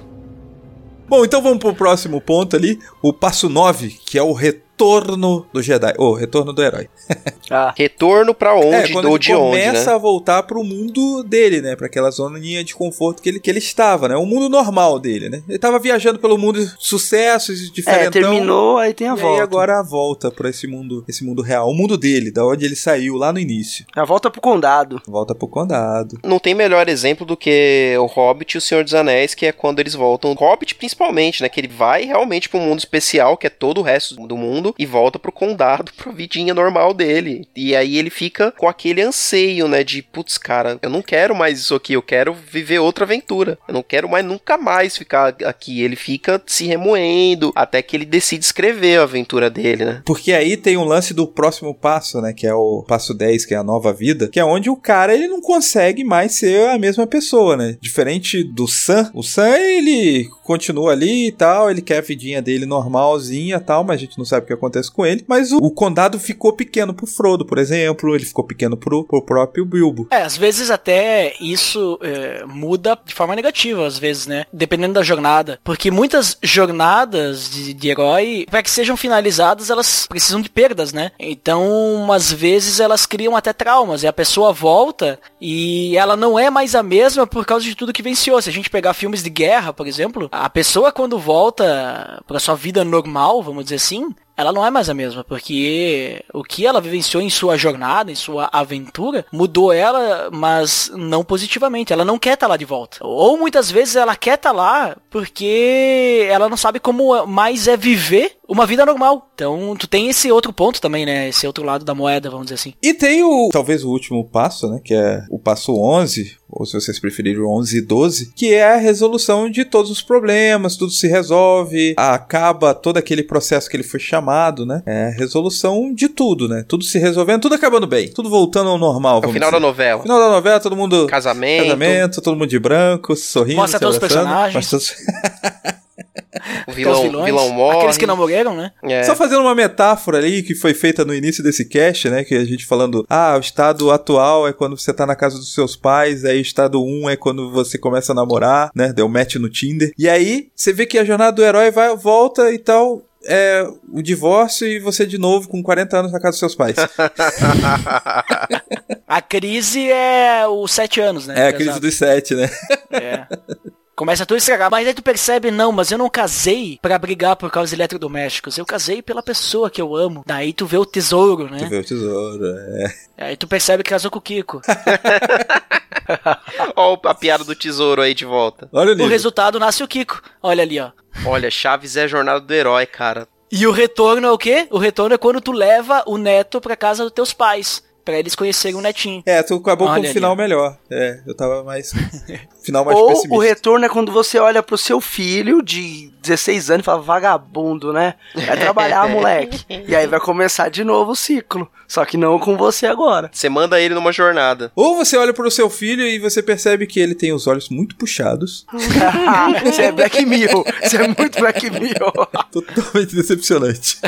[SPEAKER 1] Bom, então vamos pro próximo ponto ali, o passo 9, que é o retorno retorno do Jedi. Ou retorno do herói. <laughs>
[SPEAKER 3] Ah,
[SPEAKER 2] Retorno pra onde
[SPEAKER 1] é, quando
[SPEAKER 2] ou
[SPEAKER 1] ele
[SPEAKER 2] de onde,
[SPEAKER 1] começa
[SPEAKER 2] né?
[SPEAKER 1] a voltar pro mundo dele, né? Pra aquela zoninha de conforto que ele, que ele estava, né? O mundo normal dele, né? Ele tava viajando pelo mundo sucessos,
[SPEAKER 3] é,
[SPEAKER 1] diferentão.
[SPEAKER 3] terminou, aí tem a
[SPEAKER 1] e
[SPEAKER 3] volta.
[SPEAKER 1] aí agora a volta pra esse mundo, esse mundo real, o mundo dele, da onde ele saiu lá no início.
[SPEAKER 3] A volta pro condado.
[SPEAKER 1] Volta pro condado.
[SPEAKER 2] Não tem melhor exemplo do que o Hobbit e o Senhor dos Anéis, que é quando eles voltam. O Hobbit, principalmente, né? Que ele vai realmente pro mundo especial, que é todo o resto do mundo, e volta pro condado, <laughs> pra vidinha normal dele. E aí ele fica com aquele anseio, né? De, putz, cara, eu não quero mais isso aqui, eu quero viver outra aventura. Eu não quero mais nunca mais ficar aqui. Ele fica se remoendo até que ele decide escrever a aventura dele, né?
[SPEAKER 1] Porque aí tem um lance do próximo passo, né? Que é o passo 10, que é a nova vida. Que é onde o cara, ele não consegue mais ser a mesma pessoa, né? Diferente do Sam. O Sam, ele continua ali e tal. Ele quer a vidinha dele normalzinha e tal. Mas a gente não sabe o que acontece com ele. Mas o, o condado ficou pequeno pro Frodo, por exemplo. Ele ficou pequeno pro, pro próprio Bilbo.
[SPEAKER 4] É, às vezes até isso é, muda de forma negativa, às vezes, né? Dependendo da jornada. Porque muitas jornadas de, de herói, para que sejam finalizadas, elas precisam de perdas, né? Então, às vezes elas criam até traumas. E a pessoa volta e ela não é mais a mesma por causa de tudo que venceu. Se a gente pegar filmes de guerra, por exemplo, a pessoa quando volta pra sua vida normal, vamos dizer assim, ela não é mais a mesma, porque o que ela vivenciou em sua jornada, em sua aventura, mudou ela, mas não positivamente. Ela não quer estar lá de volta. Ou muitas vezes ela quer estar lá porque ela não sabe como mais é viver uma vida normal. Então, tu tem esse outro ponto também, né? Esse outro lado da moeda, vamos dizer assim.
[SPEAKER 1] E tem o, talvez o último passo, né? Que é o passo 11, ou se vocês preferirem o 11 e 12, que é a resolução de todos os problemas, tudo se resolve, acaba todo aquele processo que ele foi chamado, né? É a resolução de tudo, né? Tudo se resolvendo, tudo acabando bem, tudo voltando ao normal.
[SPEAKER 2] É o final da
[SPEAKER 1] dizer.
[SPEAKER 2] novela.
[SPEAKER 1] Final da novela, todo mundo.
[SPEAKER 2] Casamento.
[SPEAKER 1] Casamento, todo mundo de branco, sorrindo.
[SPEAKER 4] Mostra todos os personagens.
[SPEAKER 1] mostra todos- <laughs>
[SPEAKER 2] O vilão,
[SPEAKER 4] os vilões,
[SPEAKER 2] vilão morre.
[SPEAKER 4] Aqueles que não morreram, né?
[SPEAKER 2] É.
[SPEAKER 1] Só fazendo uma metáfora ali que foi feita no início desse cast, né? Que a gente falando, ah, o estado atual é quando você tá na casa dos seus pais, aí o estado 1 é quando você começa a namorar, né? Deu match no Tinder. E aí, você vê que a jornada do herói vai, volta e tal. É o divórcio e você de novo com 40 anos na casa dos seus pais. <laughs>
[SPEAKER 4] A crise é os sete anos, né?
[SPEAKER 1] É a crise dos sete, né?
[SPEAKER 4] É. Começa tudo a estragar. Mas aí tu percebe, não, mas eu não casei pra brigar por causa de eletrodomésticos. Eu casei pela pessoa que eu amo. Daí tu vê o tesouro,
[SPEAKER 1] Tu
[SPEAKER 4] né?
[SPEAKER 1] vê o tesouro, é.
[SPEAKER 4] Aí tu percebe que casou com o Kiko. <laughs>
[SPEAKER 2] Ó a piada do tesouro aí de volta.
[SPEAKER 1] Olha o
[SPEAKER 4] O resultado nasce o Kiko. Olha ali, ó.
[SPEAKER 2] Olha, Chaves é a jornada do herói, cara.
[SPEAKER 4] E o retorno é o quê? O retorno é quando tu leva o neto pra casa dos teus pais. Pra eles conhecerem o netinho.
[SPEAKER 1] É, tu acabou
[SPEAKER 4] Olha
[SPEAKER 1] com um
[SPEAKER 4] ali,
[SPEAKER 1] final
[SPEAKER 4] ó.
[SPEAKER 1] melhor. É, eu tava mais. <laughs> final mais
[SPEAKER 3] Ou
[SPEAKER 1] pessimista.
[SPEAKER 3] o retorno é quando você olha pro seu filho de 16 anos e fala, vagabundo, né? Vai trabalhar, <laughs> moleque. E aí vai começar de novo o ciclo. Só que não com você agora.
[SPEAKER 2] Você manda ele numa jornada.
[SPEAKER 1] Ou você olha pro seu filho e você percebe que ele tem os olhos muito puxados. <laughs>
[SPEAKER 3] Você é Black Mirror. Você é muito Black Mirror.
[SPEAKER 1] Totalmente decepcionante.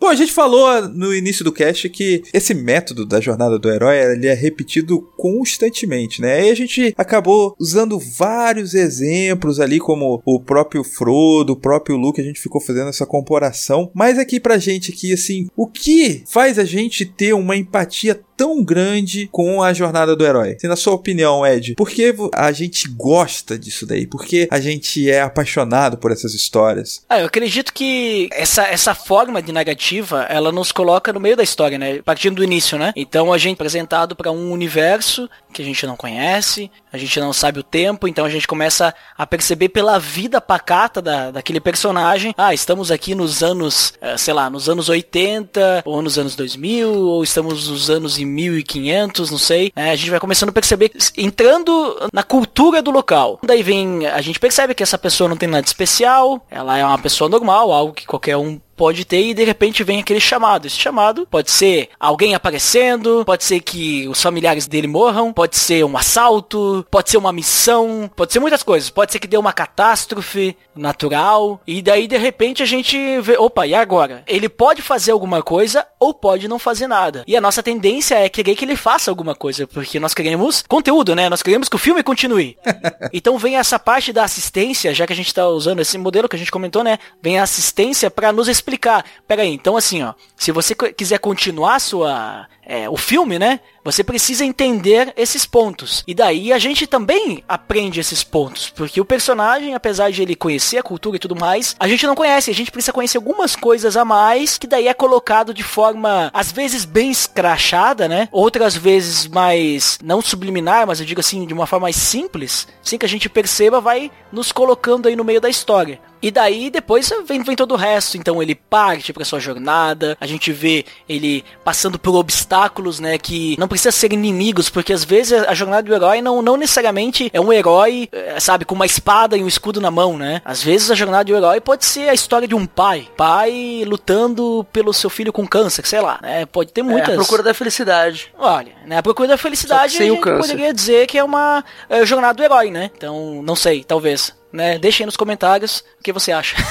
[SPEAKER 1] Bom, a gente falou no início do cast que esse método da jornada do herói ele é repetido constantemente, né? E a gente acabou usando vários exemplos ali, como o próprio Frodo, o próprio Luke, a gente ficou fazendo essa comparação. Mas aqui pra gente aqui, assim, o que faz a gente ter uma empatia tão grande com a jornada do herói? Assim, na sua opinião, Ed, por que a gente gosta disso daí? Por que a gente é apaixonado por essas histórias?
[SPEAKER 4] Ah, eu acredito que essa, essa forma de negativa, ela nos coloca no meio da história, né? Partindo do início, né? Então a gente é apresentado para um universo que a gente não conhece, a gente não sabe o tempo, então a gente começa a perceber pela vida pacata da, daquele personagem. Ah, estamos aqui nos anos, eh, sei lá, nos anos 80, ou nos anos 2000, ou estamos nos anos em 1500, não sei. né? a gente vai começando a perceber, entrando na cultura do local. Daí vem, a gente percebe que essa pessoa não tem nada de especial, ela é uma pessoa normal, algo que qualquer um pode ter e de repente vem aquele chamado. Esse chamado pode ser alguém aparecendo, pode ser que os familiares dele morram, pode ser um assalto, pode ser uma missão, pode ser muitas coisas. Pode ser que dê uma catástrofe natural e daí de repente a gente vê, opa, e agora? Ele pode fazer alguma coisa ou pode não fazer nada. E a nossa tendência é querer que ele faça alguma coisa, porque nós queremos conteúdo, né? Nós queremos que o filme continue. <laughs> então vem essa parte da assistência, já que a gente tá usando esse modelo que a gente comentou, né? Vem a assistência para nos explicar. Pega aí, então assim, ó, se você quiser continuar sua é, o filme, né? Você precisa entender esses pontos. E daí a gente também aprende esses pontos. Porque o personagem, apesar de ele conhecer a cultura e tudo mais, a gente não conhece. A gente precisa conhecer algumas coisas a mais, que daí é colocado de forma, às vezes, bem escrachada, né? Outras vezes mais, não subliminar, mas eu digo assim, de uma forma mais simples. Sem que a gente perceba, vai nos colocando aí no meio da história. E daí depois vem, vem todo o resto. Então ele parte pra sua jornada. A gente vê ele passando por obstáculos, né? Que não precisa ser inimigos, porque às vezes a jornada do herói não, não necessariamente é um herói, eh, sabe, com uma espada e um escudo na mão, né? Às vezes a jornada do herói pode ser a história de um pai. Pai lutando pelo seu filho com câncer, sei lá, né? Pode ter
[SPEAKER 3] É,
[SPEAKER 4] muitas.
[SPEAKER 3] a procura da felicidade.
[SPEAKER 4] Olha, né, a procura da felicidade
[SPEAKER 3] sem
[SPEAKER 4] a gente poderia dizer que é uma é, jornada do herói, né? Então, não sei, talvez. Né? Deixem aí nos comentários o que você acha. <laughs>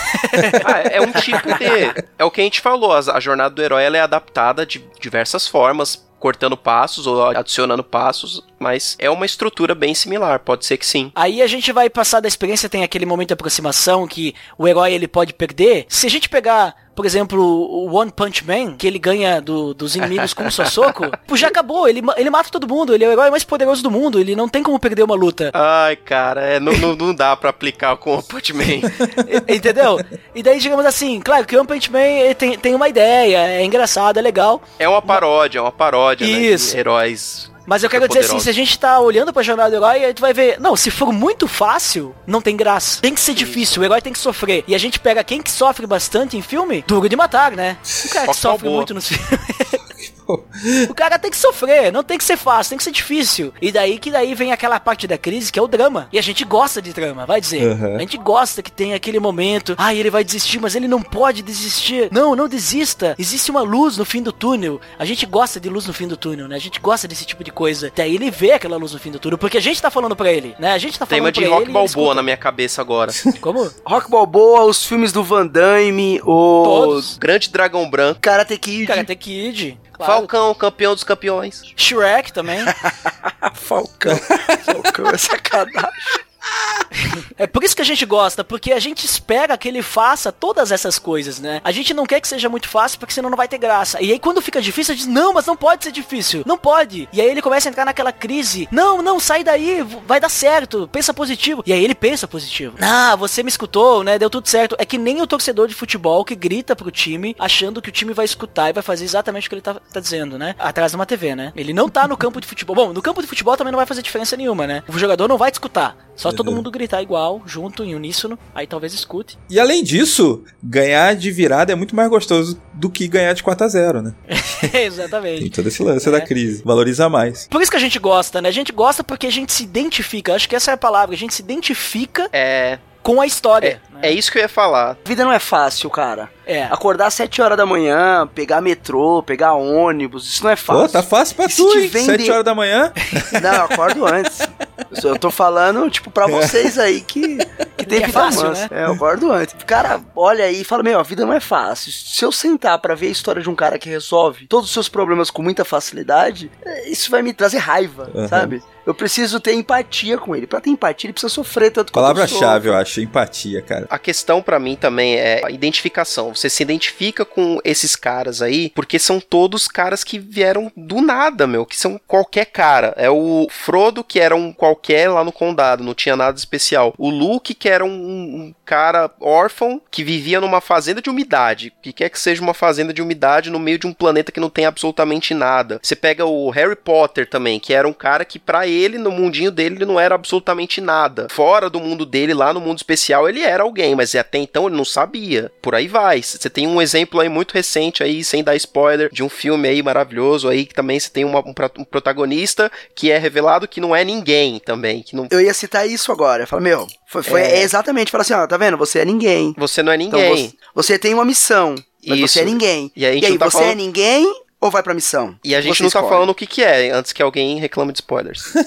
[SPEAKER 2] Ah, é um tipo de. É o que a gente falou, a, a jornada do herói ela é adaptada de diversas formas, cortando passos ou adicionando passos, mas é uma estrutura bem similar, pode ser que sim.
[SPEAKER 4] Aí a gente vai passar da experiência, tem aquele momento de aproximação que o herói ele pode perder. Se a gente pegar, por exemplo, o One Punch Man, que ele ganha do- dos inimigos com um só soco, <laughs> pô, já acabou, ele, ele mata todo mundo, ele é o herói mais poderoso do mundo, ele não tem como perder uma luta.
[SPEAKER 2] Ai, cara, é, não, não, não dá pra aplicar com o Punchman. <laughs>
[SPEAKER 4] E- Entendeu? E daí, digamos assim, claro que o One Punch Man tem, tem uma ideia, é engraçado, é legal.
[SPEAKER 2] É uma paródia, é uma paródia, né?
[SPEAKER 4] Isso.
[SPEAKER 2] De heróis.
[SPEAKER 4] Mas eu quero dizer assim, se a gente tá olhando pra jornada do herói, a gente vai ver, não, se for muito fácil, não tem graça. Tem que ser difícil, o herói tem que sofrer. E a gente pega quem que sofre bastante em filme, duro de matar, né? O cara que
[SPEAKER 2] Rock
[SPEAKER 4] sofre muito nos filmes. <laughs> <laughs> o cara tem que sofrer, não tem que ser fácil, tem que ser difícil. E daí que daí vem aquela parte da crise que é o drama. E a gente gosta de drama, vai dizer.
[SPEAKER 1] Uhum.
[SPEAKER 4] A gente gosta que tem aquele momento, ai, ele vai desistir, mas ele não pode desistir. Não, não desista. Existe uma luz no fim do túnel. A gente gosta de luz no fim do túnel, né? A gente gosta desse tipo de coisa. Daí ele vê aquela luz no fim do túnel, porque a gente tá falando pra ele, né? A gente tá falando
[SPEAKER 2] Tema de
[SPEAKER 4] pra
[SPEAKER 2] rock
[SPEAKER 4] ele. ele
[SPEAKER 2] balboa na minha cabeça agora. <laughs>
[SPEAKER 4] Como?
[SPEAKER 3] Rock Balboa, os filmes do Van Damme, o
[SPEAKER 4] Todos.
[SPEAKER 2] Grande Dragão Branco.
[SPEAKER 3] Karate Kid.
[SPEAKER 4] Karate Kid. Claro.
[SPEAKER 2] Falcão, campeão dos campeões.
[SPEAKER 4] Shrek também. <laughs>
[SPEAKER 3] Falcão. Falcão é sacanagem.
[SPEAKER 4] É por isso que a gente gosta, porque a gente espera que ele faça todas essas coisas, né? A gente não quer que seja muito fácil, porque senão não vai ter graça. E aí quando fica difícil, a gente diz, não, mas não pode ser difícil. Não pode. E aí ele começa a entrar naquela crise. Não, não, sai daí, vai dar certo. Pensa positivo. E aí ele pensa positivo. Ah, você me escutou, né? Deu tudo certo. É que nem o torcedor de futebol que grita pro time, achando que o time vai escutar e vai fazer exatamente o que ele tá, tá dizendo, né? Atrás de uma TV, né? Ele não tá no campo de futebol. Bom, no campo de futebol também não vai fazer diferença nenhuma, né? O jogador não vai te escutar. Só todo mundo gritar igual, junto, em uníssono, aí talvez escute.
[SPEAKER 1] E além disso, ganhar de virada é muito mais gostoso do que ganhar de 4 a 0 né? <laughs> Tem
[SPEAKER 4] Exatamente.
[SPEAKER 1] todo esse lance
[SPEAKER 4] É.
[SPEAKER 1] da crise. Valoriza mais.
[SPEAKER 4] Por isso que a gente gosta, né? A gente gosta porque a gente se identifica. Acho que essa é a palavra. A gente se identifica
[SPEAKER 2] É,
[SPEAKER 4] com a história. né?
[SPEAKER 2] é isso que eu ia falar.
[SPEAKER 3] A vida não é fácil, cara.
[SPEAKER 4] É.
[SPEAKER 3] Acordar às 7 horas da manhã, pegar metrô, pegar ônibus, isso não é fácil.
[SPEAKER 1] Pô, tá fácil pra
[SPEAKER 3] E
[SPEAKER 1] tu, hein?
[SPEAKER 3] vender-
[SPEAKER 1] 7 horas da manhã. <laughs>
[SPEAKER 3] Não, eu acordo antes. <laughs> Eu tô falando, tipo, pra <laughs> vocês aí que, que tem
[SPEAKER 4] Que é
[SPEAKER 3] vida
[SPEAKER 4] fácil,
[SPEAKER 3] mansa.
[SPEAKER 4] né?
[SPEAKER 3] É, eu acordo antes. O cara olha aí e fala, meu, a vida não é fácil. Se eu sentar pra ver a história de um cara que resolve todos os seus problemas com muita facilidade, é, isso vai me trazer raiva,
[SPEAKER 1] Uhum.
[SPEAKER 3] sabe? Eu preciso ter empatia com ele. Pra ter empatia, ele precisa sofrer tanto quanto eu
[SPEAKER 1] Palavra-chave,
[SPEAKER 3] sofro.
[SPEAKER 1] eu acho, empatia, cara.
[SPEAKER 2] A questão pra mim também é a identificação. Você se identifica com esses caras aí, porque são todos caras que vieram do nada, meu, que são qualquer cara. É o Frodo que era um qualquer lá no condado, não tinha nada especial. O Luke que era um, um cara órfão que vivia numa fazenda de umidade, que quer que seja uma fazenda de umidade no meio de um planeta que não tem absolutamente nada. Você pega o Harry Potter também, que era um cara que pra ele no mundinho dele ele não era absolutamente nada. Fora do mundo dele, lá no mundo especial, ele era alguém, mas até então ele não sabia. Por aí vai. Você tem um exemplo aí muito recente aí, sem dar spoiler, de um filme aí maravilhoso aí que também você tem uma- um, um protagonista que é revelado que não é ninguém também, que não
[SPEAKER 3] Eu ia citar isso agora. Eu falo, meu, foi, foi
[SPEAKER 2] É.
[SPEAKER 3] é exatamente, fala assim, ó, tá vendo? Você é ninguém.
[SPEAKER 2] você não é
[SPEAKER 3] Então
[SPEAKER 2] ninguém.
[SPEAKER 3] você, você tem uma missão, mas
[SPEAKER 2] Isso.
[SPEAKER 3] você é ninguém.
[SPEAKER 2] E a gente não tá
[SPEAKER 3] você é
[SPEAKER 2] falando-
[SPEAKER 3] ninguém ou vai pra missão?
[SPEAKER 2] E a gente
[SPEAKER 3] Você
[SPEAKER 2] não tá
[SPEAKER 3] escolhe.
[SPEAKER 2] falando o que que é, antes que alguém reclame de spoilers. <laughs>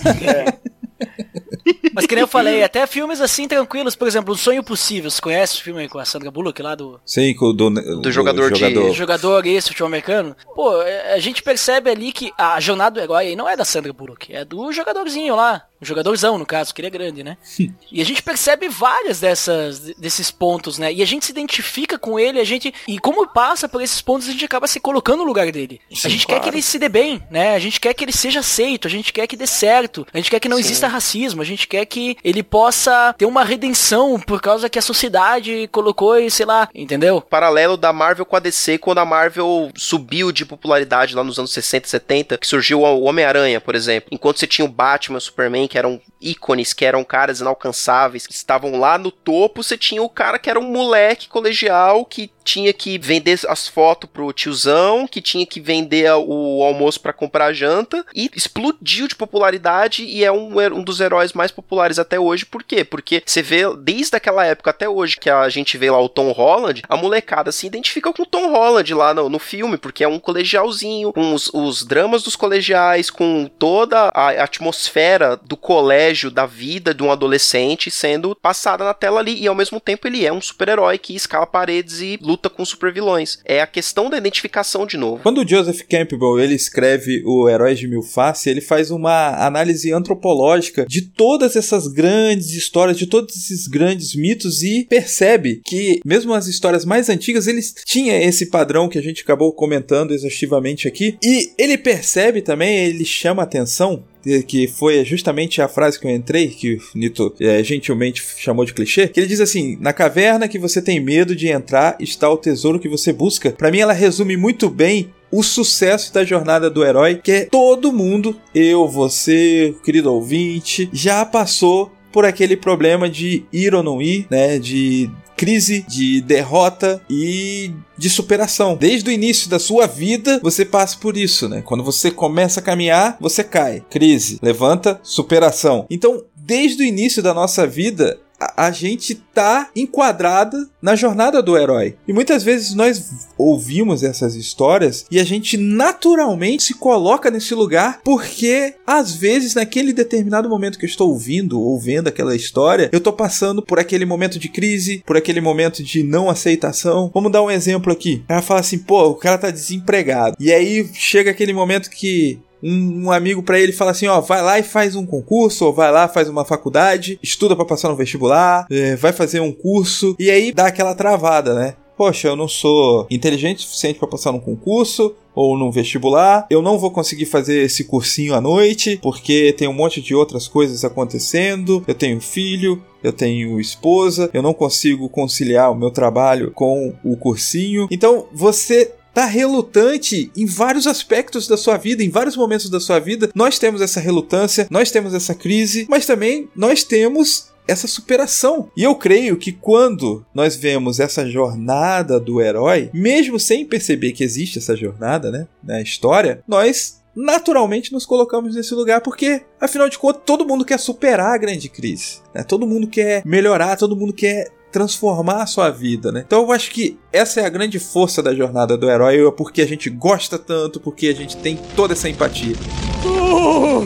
[SPEAKER 4] Mas que nem eu falei, até filmes assim tranquilos, por exemplo, O Sonho Possível. Você conhece o filme com a Sandra Bullock lá do
[SPEAKER 1] Sim, com o do, do,
[SPEAKER 2] jogador de-
[SPEAKER 4] do jogador esse, futebol americano? Pô, é, a gente percebe ali que a jornada do herói aí não é da Sandra Bullock, é do jogadorzinho lá. Um jogadorzão, no caso, que ele é grande, né? <laughs> e a gente percebe várias dessas desses pontos, né? E a gente se identifica com ele, a gente. E como passa por esses pontos, a gente acaba se colocando no lugar dele.
[SPEAKER 1] Sim,
[SPEAKER 4] a gente
[SPEAKER 1] claro.
[SPEAKER 4] quer que ele se dê bem, né? A gente quer que ele seja aceito, a gente quer que dê certo, a gente quer que não
[SPEAKER 2] Sim.
[SPEAKER 4] exista racismo, a gente quer que ele possa ter uma redenção por causa que a sociedade colocou e sei lá, entendeu?
[SPEAKER 2] paralelo da Marvel com a DC quando a Marvel subiu de popularidade lá nos anos 60 e 70, que surgiu o Homem-Aranha, por exemplo. Enquanto você tinha o Batman o Superman, que eram ícones, que eram caras inalcançáveis, que estavam lá no topo, você tinha o cara que era um moleque colegial que tinha que vender as fotos pro tiozão, que tinha que vender o almoço pra comprar janta e explodiu de popularidade e é um, um dos heróis mais populares até hoje. Por quê? Porque você vê desde aquela época até hoje que a gente vê lá o Tom Holland, a molecada se identifica com o Tom Holland lá no, no filme, porque é um colegialzinho, com os, os dramas dos colegiais, com toda a atmosfera do colégio, da vida de um adolescente sendo passada na tela ali, e ao mesmo tempo ele é um super-herói que escala paredes e luta com super-vilões. É a questão da identificação de novo.
[SPEAKER 1] Quando o Joseph Campbell ele escreve o Heróis de Mil Faces, ele faz uma análise antropológica de todas essas grandes histórias, de todos esses grandes mitos e percebe que mesmo as histórias mais antigas eles tinham esse padrão que a gente acabou comentando exaustivamente aqui e ele percebe também, ele chama atenção que foi justamente a frase que eu entrei, que o Nito é, gentilmente chamou de clichê, que ele diz assim: Na caverna que você tem medo de entrar está o tesouro que você busca. Para mim, ela resume muito bem o sucesso da jornada do herói, que é todo mundo, eu, você, querido ouvinte, já passou por aquele problema de ir ou não ir, né? De crise, de derrota e de superação. Desde o início da sua vida, você passa por isso, né? Quando você começa a caminhar, você cai. Crise, levanta, superação. Então, desde o início da nossa vida, a, gente tá enquadrada na jornada do herói. E muitas vezes nós ouvimos essas histórias e a gente naturalmente se coloca nesse lugar porque às vezes naquele determinado momento que eu estou ouvindo ou vendo aquela história, eu tô passando por aquele momento de crise, por aquele momento de não aceitação. Vamos dar um exemplo aqui. Cara fala assim, pô, o cara tá desempregado. E aí chega aquele momento que um, um amigo para ele fala assim, ó, vai lá e faz um concurso, ou vai lá, faz uma faculdade, estuda para passar no vestibular, é, vai fazer um curso, e aí dá aquela travada, né? Poxa, eu não sou inteligente o suficiente para passar num concurso ou num vestibular. Eu não vou conseguir fazer esse cursinho à noite porque tem um monte de outras coisas acontecendo. Eu tenho filho, eu tenho esposa, eu não consigo conciliar o meu trabalho com o cursinho. Então, você tá relutante em vários aspectos da sua vida, em vários momentos da sua vida. Nós temos essa relutância, nós temos essa crise, mas também nós temos essa superação. E eu creio que quando nós vemos essa jornada do herói, mesmo sem perceber que existe essa jornada, né, na história, nós naturalmente nos colocamos nesse lugar porque, afinal de contas, todo mundo quer superar a grande crise, né? Todo mundo quer melhorar, todo mundo quer transformar a sua vida, né? Então eu acho que essa é a grande força da jornada do herói, é porque a gente gosta tanto, porque a gente tem toda essa empatia.
[SPEAKER 9] Oh,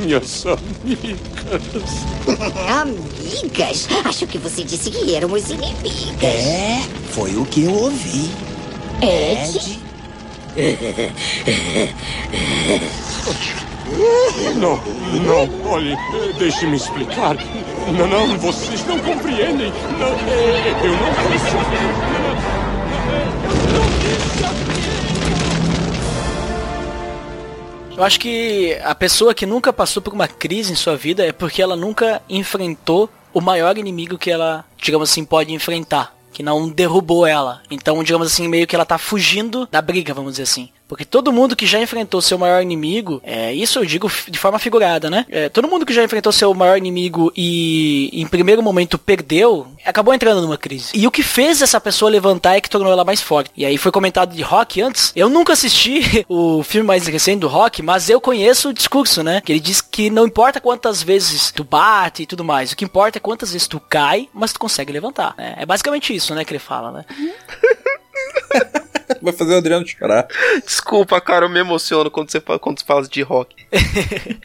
[SPEAKER 9] minhas amigas. <laughs>
[SPEAKER 10] Amigas? Acho que você disse que éramos inimigas.
[SPEAKER 11] É, foi o que eu ouvi.
[SPEAKER 10] Ed? <laughs>
[SPEAKER 9] Não, não, olhe, deixe-me explicar. Não, não, vocês não compreendem. Não, eu não quis.
[SPEAKER 4] Eu acho que a pessoa que nunca passou por uma crise em sua vida é porque ela nunca enfrentou o maior inimigo que ela, digamos assim, pode enfrentar. Que não derrubou ela. Então, digamos assim, meio que ela tá fugindo da briga, vamos dizer assim. Porque todo mundo que já enfrentou seu maior inimigo, é, isso eu digo de forma figurada, né? É, todo mundo que já enfrentou seu maior inimigo e em primeiro momento perdeu, acabou entrando numa crise. E o que fez essa pessoa levantar é que tornou ela mais forte. E aí foi comentado de rock antes. Eu nunca assisti <laughs> o filme mais recente do rock, mas eu conheço o discurso, né? Que ele diz que não importa quantas vezes tu bate e tudo mais, o que importa é quantas vezes tu cai, mas tu consegue levantar. né? É basicamente isso, né, que ele fala, né? <laughs> <laughs>
[SPEAKER 1] Vai fazer o Adriano chorar.
[SPEAKER 2] Desculpa, cara, eu me emociono quando você fala, quando você fala de rock. <laughs>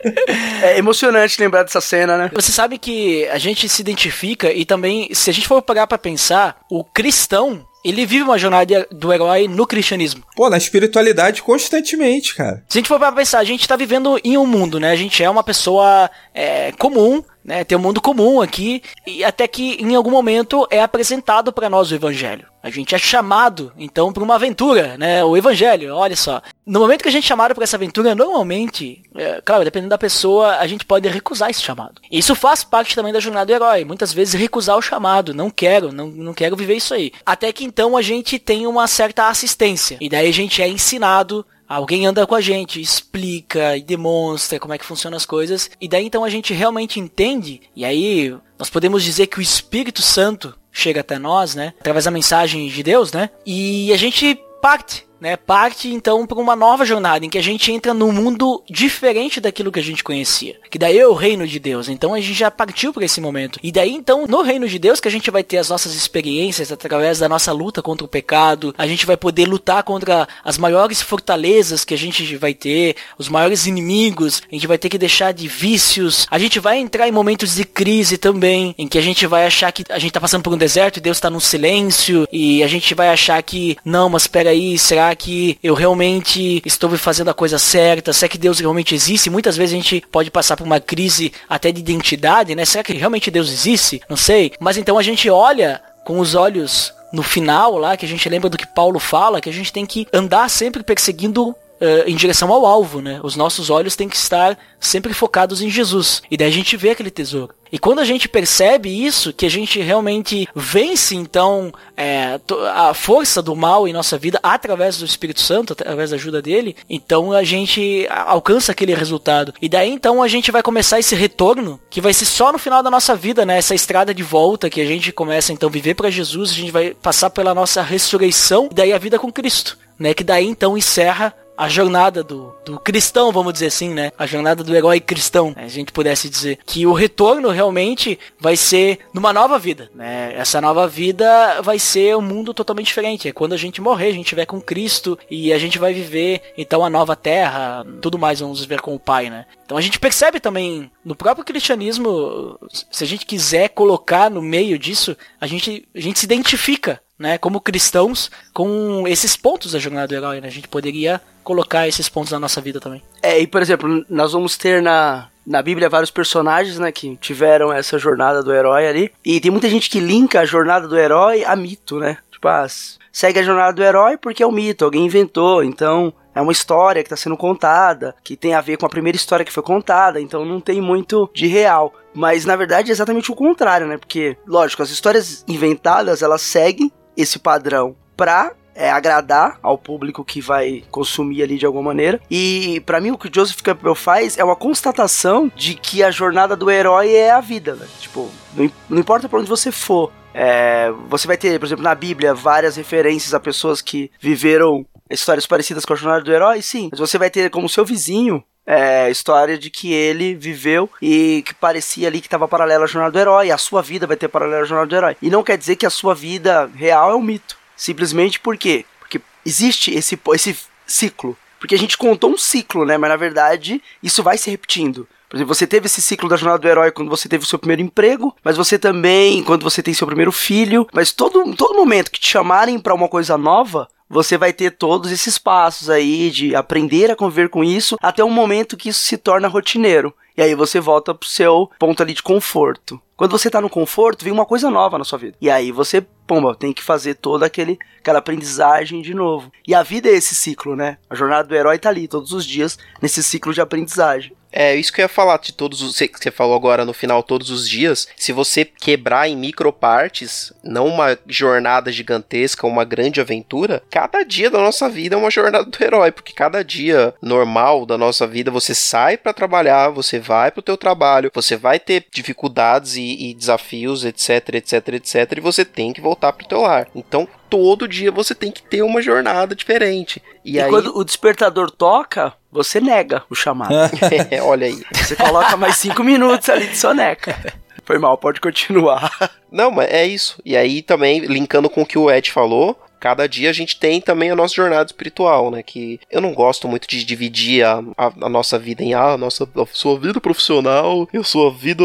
[SPEAKER 3] É emocionante lembrar dessa cena, né?
[SPEAKER 4] Você sabe que a gente se identifica e também, se a gente for parar pra pensar, o cristão ele vive uma jornada do herói no cristianismo.
[SPEAKER 1] Pô, na espiritualidade constantemente, cara.
[SPEAKER 4] Se a gente for pra pensar, a gente tá vivendo em um mundo, né? A gente é uma pessoa é, comum, né? Tem um mundo comum aqui, e até que em algum momento é apresentado para nós o evangelho. A gente é chamado, então, para uma aventura, né? O evangelho, olha só. No momento que a gente é chamado para essa aventura, normalmente, é, claro, dependendo da pessoa, a gente pode recusar esse chamado. Isso faz parte também da jornada do herói. Muitas vezes recusar o chamado, não quero, não, não quero viver isso aí. Até que então a gente tem uma certa assistência. E daí a gente é ensinado Alguém anda com a gente, explica e demonstra como é que funcionam as coisas. E daí então a gente realmente entende. E aí nós podemos dizer que o Espírito Santo chega até nós, né? Através da mensagem de Deus, né? E a gente parte né, parte então para uma nova jornada em que a gente entra num mundo diferente daquilo que a gente conhecia. Que daí é o reino de Deus. Então a gente já partiu para esse momento. E daí então no reino de Deus que a gente vai ter as nossas experiências através da nossa luta contra o pecado. A gente vai poder lutar contra as maiores fortalezas que a gente vai ter, os maiores inimigos. A gente vai ter que deixar de vícios. A gente vai entrar em momentos de crise também, em que a gente vai achar que a gente tá passando por um deserto e Deus está no silêncio e a gente vai achar que não, mas espera aí, que eu realmente estou fazendo a coisa certa? Será que Deus realmente existe? Muitas vezes a gente pode passar por uma crise até de identidade, né? Será que realmente Deus existe? Não sei. Mas então a gente olha com os olhos no final lá, que a gente lembra do que Paulo fala, que a gente tem que andar sempre perseguindo Uh, em direção ao alvo, né? Os nossos olhos têm que estar sempre focados em Jesus. E daí a gente vê aquele tesouro. E quando a gente percebe isso, que a gente realmente vence então é, a força do mal em nossa vida através do Espírito Santo, através da ajuda dele, então a gente alcança aquele resultado. E daí então a gente vai começar esse retorno, que vai ser só no final da nossa vida, né? Essa estrada de volta que a gente começa então a viver para Jesus, a gente vai passar pela nossa ressurreição e daí a vida com Cristo, né? Que daí então encerra a jornada do, do cristão, vamos dizer assim, né? A jornada do herói cristão, né? a gente pudesse dizer. Que o retorno realmente vai ser numa nova vida, né? Essa nova vida vai ser um mundo totalmente diferente. É quando a gente morrer, a gente estiver com Cristo e a gente vai viver, então, a nova terra, tudo mais vamos viver com o Pai, né? Então a gente percebe também no próprio cristianismo, se a gente quiser colocar no meio disso, a gente, a gente se identifica né, como cristãos, com esses pontos da jornada do herói, né? A gente poderia colocar esses pontos na nossa vida também.
[SPEAKER 3] É, e por exemplo, nós vamos ter na, na Bíblia vários personagens, né, que tiveram essa jornada do herói ali. E tem muita gente que linka a jornada do herói a mito, né? Tipo, ah, segue a jornada do herói porque é um mito, alguém inventou, então é uma história que está sendo contada, que tem a ver com a primeira história que foi contada, então não tem muito de real. Mas na verdade é exatamente o contrário, né? Porque, lógico, as histórias inventadas elas seguem esse padrão pra é, agradar ao público que vai consumir ali de alguma maneira. E para mim o que o Joseph Campbell faz é uma constatação de que a jornada do herói é a vida, né? Tipo, não, não importa para onde você for. É, você vai ter, por exemplo, na Bíblia, várias referências a pessoas que viveram histórias parecidas com a jornada do herói, sim. Mas você vai ter como seu vizinho é, história de que ele viveu e que parecia ali que estava paralelo à jornada do herói. A sua vida vai ter paralelo à jornada do herói. E não quer dizer que a sua vida real é um mito. Simplesmente por quê? Porque existe esse, esse ciclo. Porque a gente contou um ciclo, né? Mas na verdade isso vai se repetindo. Por exemplo, você teve esse ciclo da jornada do herói quando você teve o seu primeiro emprego, mas você também quando você tem seu primeiro filho. Mas todo, todo momento que te chamarem para uma coisa nova, você vai ter todos esses passos aí de aprender a conviver com isso até um momento que isso se torna rotineiro. E aí você volta pro seu ponto ali de conforto. Quando você tá no conforto, vem uma coisa nova na sua vida. E aí você, pomba, tem que fazer toda aquele, aquela aprendizagem de novo. E a vida é esse ciclo, né? A jornada do herói tá ali todos os dias nesse ciclo de aprendizagem.
[SPEAKER 2] É, isso que eu ia falar de todos os. que você falou agora no final, todos os dias. Se você quebrar em micropartes, não uma jornada gigantesca, uma grande aventura, cada dia da nossa vida é uma jornada do herói. Porque cada dia normal da nossa vida, você sai para trabalhar, você vai pro teu trabalho, você vai ter dificuldades e, e desafios, etc, etc, etc. E você tem que voltar pro teu lar. Então, todo dia você tem que ter uma jornada diferente.
[SPEAKER 3] E, e aí... quando o despertador toca, você nega o chamado. <laughs>
[SPEAKER 2] é, olha aí.
[SPEAKER 3] Você coloca mais cinco minutos ali de soneca. Foi mal, pode continuar.
[SPEAKER 2] Não, mas é isso. E aí também, linkando com o que o Ed falou, cada dia a gente tem também a nossa jornada espiritual, né? Que eu não gosto muito de dividir a, a, a nossa vida em ah, a nossa a sua vida profissional e a sua vida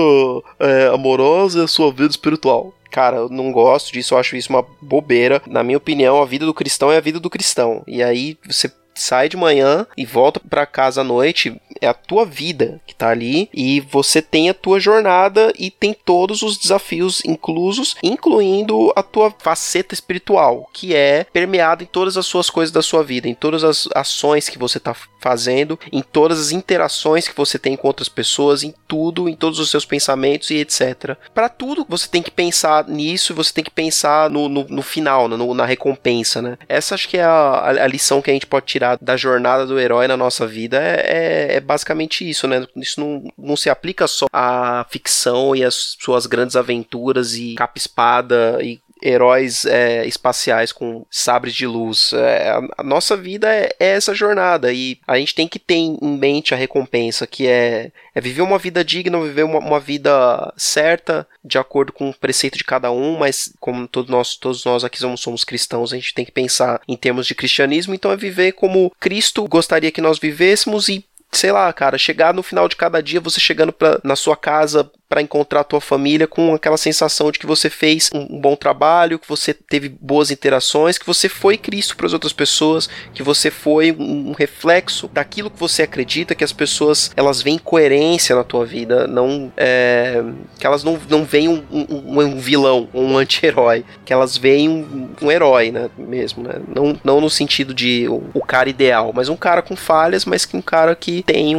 [SPEAKER 2] é, amorosa e a sua vida espiritual cara, eu não gosto disso, eu acho isso uma bobeira. Na minha opinião, a vida do cristão é a vida do cristão. E aí você sai de manhã e volta para casa à noite, é a tua vida que tá ali e você tem a tua jornada e tem todos os desafios inclusos, incluindo a tua faceta espiritual, que é permeada em todas as suas coisas da sua vida, em todas as ações que você tá fazendo, em todas as interações que você tem com outras pessoas, em tudo, em todos os seus pensamentos e etc. Para tudo você tem que pensar nisso e você tem que pensar no, no, no final, no, na recompensa, né? Essa acho que é a, a lição que a gente pode tirar tirar da jornada do herói na nossa vida é, é, é basicamente isso, né? Isso não, não se aplica só à ficção e às suas grandes aventuras e capa-espada e heróis é, espaciais com sabres de luz. É, a, nossa vida é, é, essa jornada e a gente tem que ter em mente a recompensa, que é, é viver uma vida digna, viver uma, uma, vida certa, de acordo com o preceito de cada um, mas como todos nós, todos nós aqui somos, somos cristãos, a gente tem que pensar em termos de cristianismo, então é viver como Cristo gostaria que nós vivêssemos e sei lá, cara, chegar no final de cada dia, você chegando pra, na sua casa para encontrar a tua família com aquela sensação de que você fez um, um bom trabalho, que você teve boas interações, que você foi Cristo para as outras pessoas, que você foi um, um, reflexo daquilo que você acredita, que as pessoas elas veem coerência na tua vida, não é, que elas não, não veem um, um, um vilão, um anti-herói, que elas veem um, um, herói, né, mesmo, né? Não, não no sentido de o, o cara ideal, mas um cara com falhas, mas que um cara que tem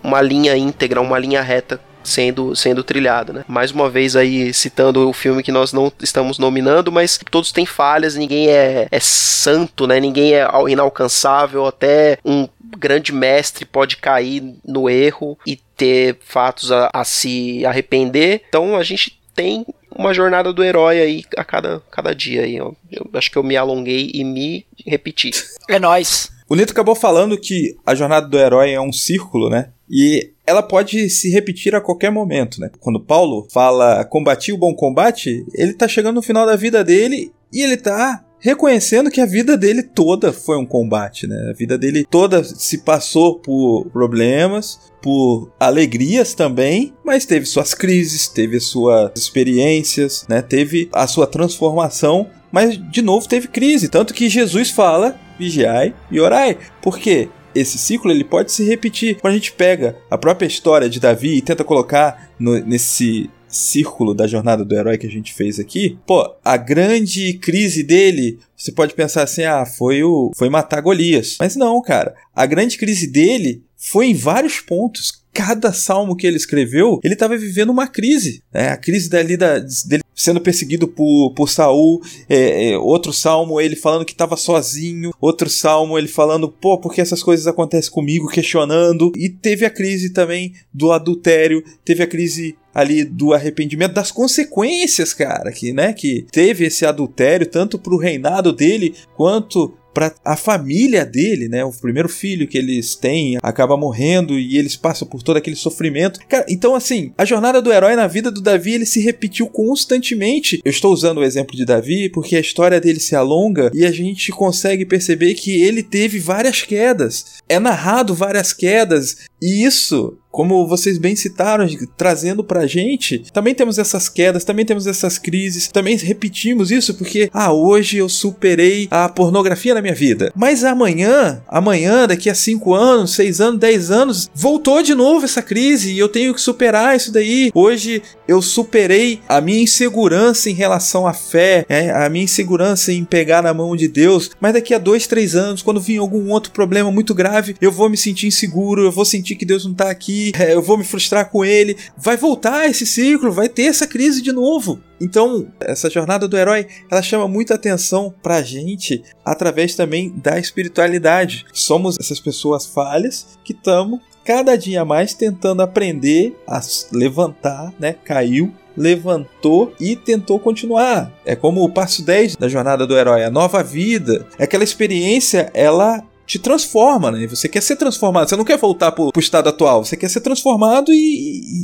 [SPEAKER 2] uma linha íntegra, uma linha reta sendo, sendo trilhada, né? Mais uma vez aí citando o filme que nós não estamos nominando, mas todos têm falhas, ninguém é, é santo, né? Ninguém é inalcançável, até um grande mestre pode cair no erro e ter fatos a, a se arrepender. Então a gente tem uma jornada do herói aí a cada, cada dia aí. Eu, eu acho que eu me alonguei e me repeti.
[SPEAKER 4] É nós.
[SPEAKER 1] O Nito acabou falando que a jornada do herói é um círculo, né? E ela pode se repetir a qualquer momento, né? Quando Paulo fala combati o bom combate, ele tá chegando no final da vida dele e ele tá reconhecendo que a vida dele toda foi um combate, né? A vida dele toda se passou por problemas, por alegrias também, mas teve suas crises, teve suas experiências, né? Teve a sua transformação, mas de novo teve crise, tanto que Jesus fala: vigiai e orai. Por quê? Esse ciclo ele pode se repetir. Quando a gente pega a própria história de Davi e tenta colocar no, nesse círculo da jornada do herói que a gente fez aqui, pô, a grande crise dele, você pode pensar assim, ah, foi o foi matar Golias. Mas não, cara. A grande crise dele foi em vários pontos cada salmo que ele escreveu, ele estava vivendo uma crise. Né? A crise dali da, dele sendo perseguido por, por Saul, é, é, outro salmo ele falando que estava sozinho, outro salmo ele falando, pô, por que essas coisas acontecem comigo, questionando. E teve a crise também do adultério, teve a crise ali do arrependimento das consequências, cara, que, né, que teve esse adultério tanto para o reinado dele quanto para a família dele, né? O primeiro filho que eles têm acaba morrendo e eles passam por todo aquele sofrimento. Cara, então assim, a jornada do herói na vida do Davi ele se repetiu constantemente. Eu estou usando o exemplo de Davi porque a história dele se alonga e a gente consegue perceber que ele teve várias quedas. É narrado várias quedas e isso como vocês bem citaram, trazendo pra gente, também temos essas quedas, também temos essas crises, também repetimos isso porque, ah, hoje eu superei a pornografia na minha vida. Mas amanhã, amanhã, daqui a 5 anos, 6 anos, 10 anos, voltou de novo essa crise e eu tenho que superar isso daí. Hoje eu superei a minha insegurança em relação à fé, é, a minha insegurança em pegar na mão de Deus, mas daqui a 2, 3 anos, quando vir algum outro problema muito grave, eu vou me sentir inseguro, eu vou sentir que Deus não tá aqui é, eu vou me frustrar com ele. Vai voltar esse ciclo, vai ter essa crise de novo. Então, essa jornada do herói, ela chama muita atenção pra gente através também da espiritualidade. Somos essas pessoas falhas que estamos cada dia mais tentando aprender a levantar, né? Caiu, levantou e tentou continuar. É como o passo 10 da jornada do herói, a nova vida. Aquela experiência, ela te transforma, né? Você quer ser transformado, você não quer voltar pro, pro estado atual, você quer ser transformado e,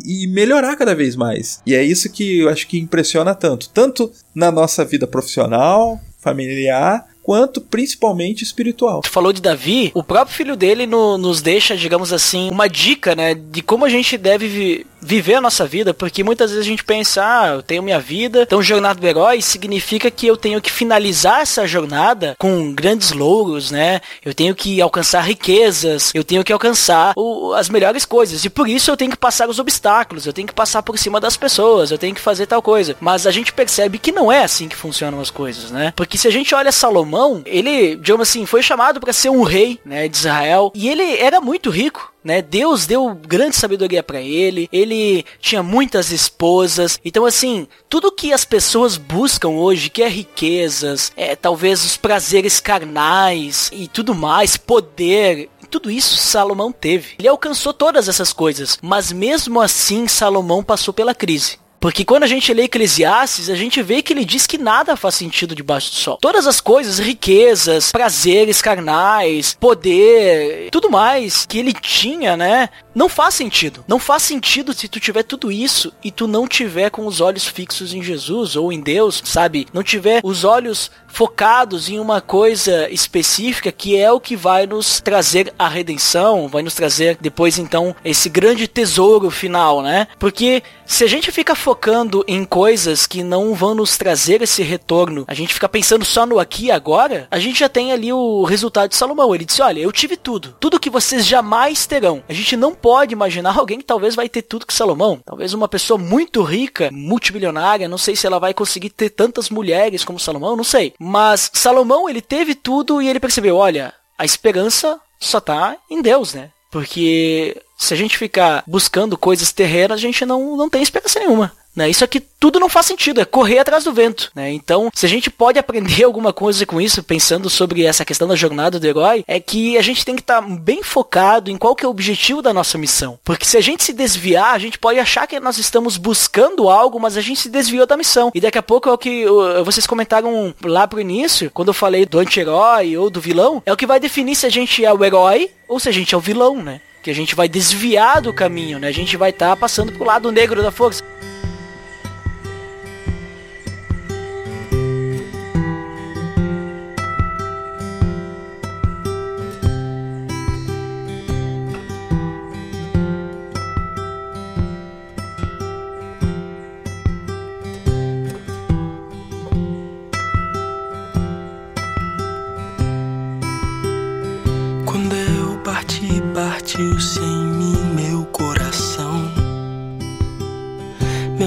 [SPEAKER 1] e, e, melhorar cada vez mais. E é isso que eu acho que impressiona tanto, tanto na nossa vida profissional, familiar, quanto principalmente espiritual.
[SPEAKER 4] Tu falou de Davi, o próprio filho dele no, nos deixa, digamos assim, uma dica, né, de como a gente deve vi viver a nossa vida, porque muitas vezes a gente pensa, ah, eu tenho minha vida, então jornada do herói significa que eu tenho que finalizar essa jornada com grandes louros, né? Eu tenho que alcançar riquezas, eu tenho que alcançar o, as melhores coisas, e por isso eu tenho que passar os obstáculos, eu tenho que passar por cima das pessoas, eu tenho que fazer tal coisa. Mas a gente percebe que não é assim que funcionam as coisas, né? Porque se a gente olha Salomão, ele, digamos assim, foi chamado para ser um rei, né, de Israel, e ele era muito rico né? Deus deu grande sabedoria para ele, ele tinha muitas esposas. Então assim, tudo que as pessoas buscam hoje, que é riquezas, é talvez os prazeres carnais e tudo mais, poder, tudo isso Salomão teve. Ele alcançou todas essas coisas, mas mesmo assim Salomão passou pela crise. Porque quando a gente lê Eclesiastes, a gente vê que ele diz que nada faz sentido debaixo do sol. Todas as coisas, riquezas, prazeres carnais, poder, tudo mais que ele tinha, né? Não faz sentido. Não faz sentido se tu tiver tudo isso e tu não tiver com os olhos fixos em Jesus ou em Deus, sabe? Não tiver os olhos focados em uma coisa específica que é o que vai nos trazer a redenção, vai nos trazer depois então esse grande tesouro final, né? Porque se a gente fica focando em coisas que não vão nos trazer esse retorno, a gente fica pensando só no aqui e agora, a gente já tem ali o resultado de Salomão. Ele disse: Olha, eu tive tudo, tudo que vocês jamais terão. A gente não pode imaginar <laughs> alguém que talvez vai ter tudo que Salomão. Talvez uma pessoa muito rica, multibilionária, não sei se ela vai conseguir ter tantas mulheres como Salomão, não sei. Mas Salomão, ele teve tudo e ele percebeu: olha, a esperança só tá em Deus, né? Porque se a gente ficar buscando coisas terrenas, a gente não, não tem esperança nenhuma. Né? Isso aqui tudo não faz sentido, é correr atrás do vento. Né? Então, se a gente pode aprender <laughs> alguma coisa com isso, pensando sobre essa questão da jornada do herói, é que a gente tem que estar tá bem focado em qual que é o objetivo da nossa missão. Porque se a gente se desviar, a gente pode achar que nós estamos buscando algo, mas a gente se desviou da missão. E daqui a pouco é o que vocês comentaram lá pro início, quando eu falei do anti-herói ou do vilão, é o que vai definir se a gente é o herói ou se a gente é o vilão, né? Que a gente vai desviar do caminho, né? A gente vai estar tá passando pro lado negro da força.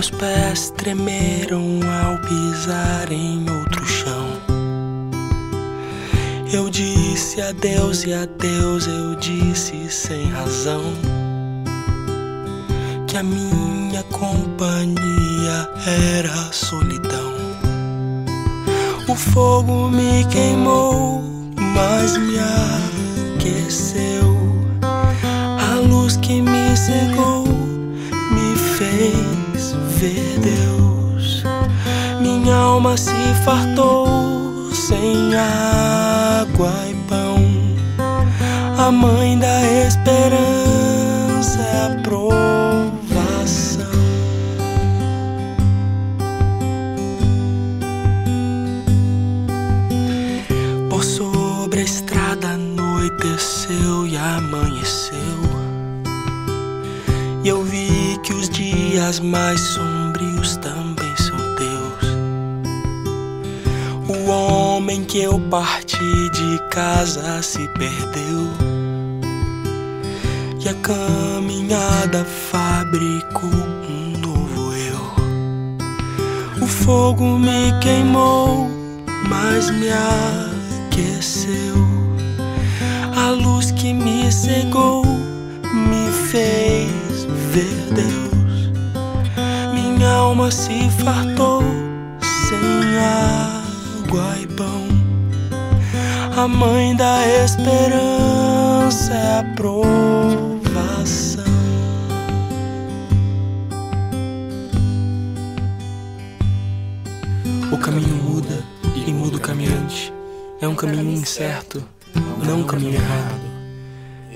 [SPEAKER 12] Meus pés tremeram ao pisar em outro chão. Eu disse adeus e adeus, eu disse sem razão. Que a minha companhia era solidão. O fogo me queimou, mas me aqueceu alma se fartou sem água e pão. A mãe da esperança é a provação. Por sobre a estrada anoiteceu e amanheceu. E eu vi que os dias mais sombrios eu parti de casa se perdeu. E a caminhada fabricou um novo eu. O fogo me queimou, mas me aqueceu. A luz que me cegou me fez ver Deus. Minha alma se fartou sem água e. A mãe da esperança é a provação. O caminho muda e muda o caminhante. É um caminho incerto, não um caminho errado.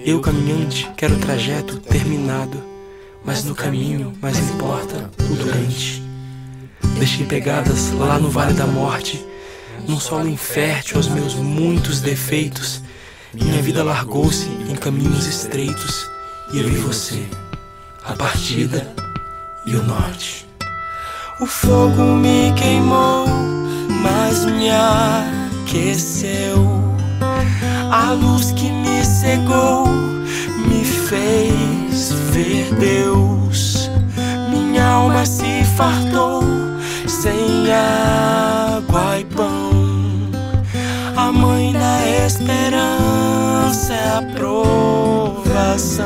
[SPEAKER 12] Eu, caminhante, quero o trajeto terminado mas no caminho mais importa o durante. Deixei pegadas lá no vale da morte, num solo infértil aos meus muitos defeitos. Minha vida largou-se em caminhos estreitos e eu vi você, a partida e o norte. O fogo me queimou, mas me aqueceu. A luz que me cegou me fez ver Deus. Minha alma se fartou sem água e pão. Mãe da esperança é a provação.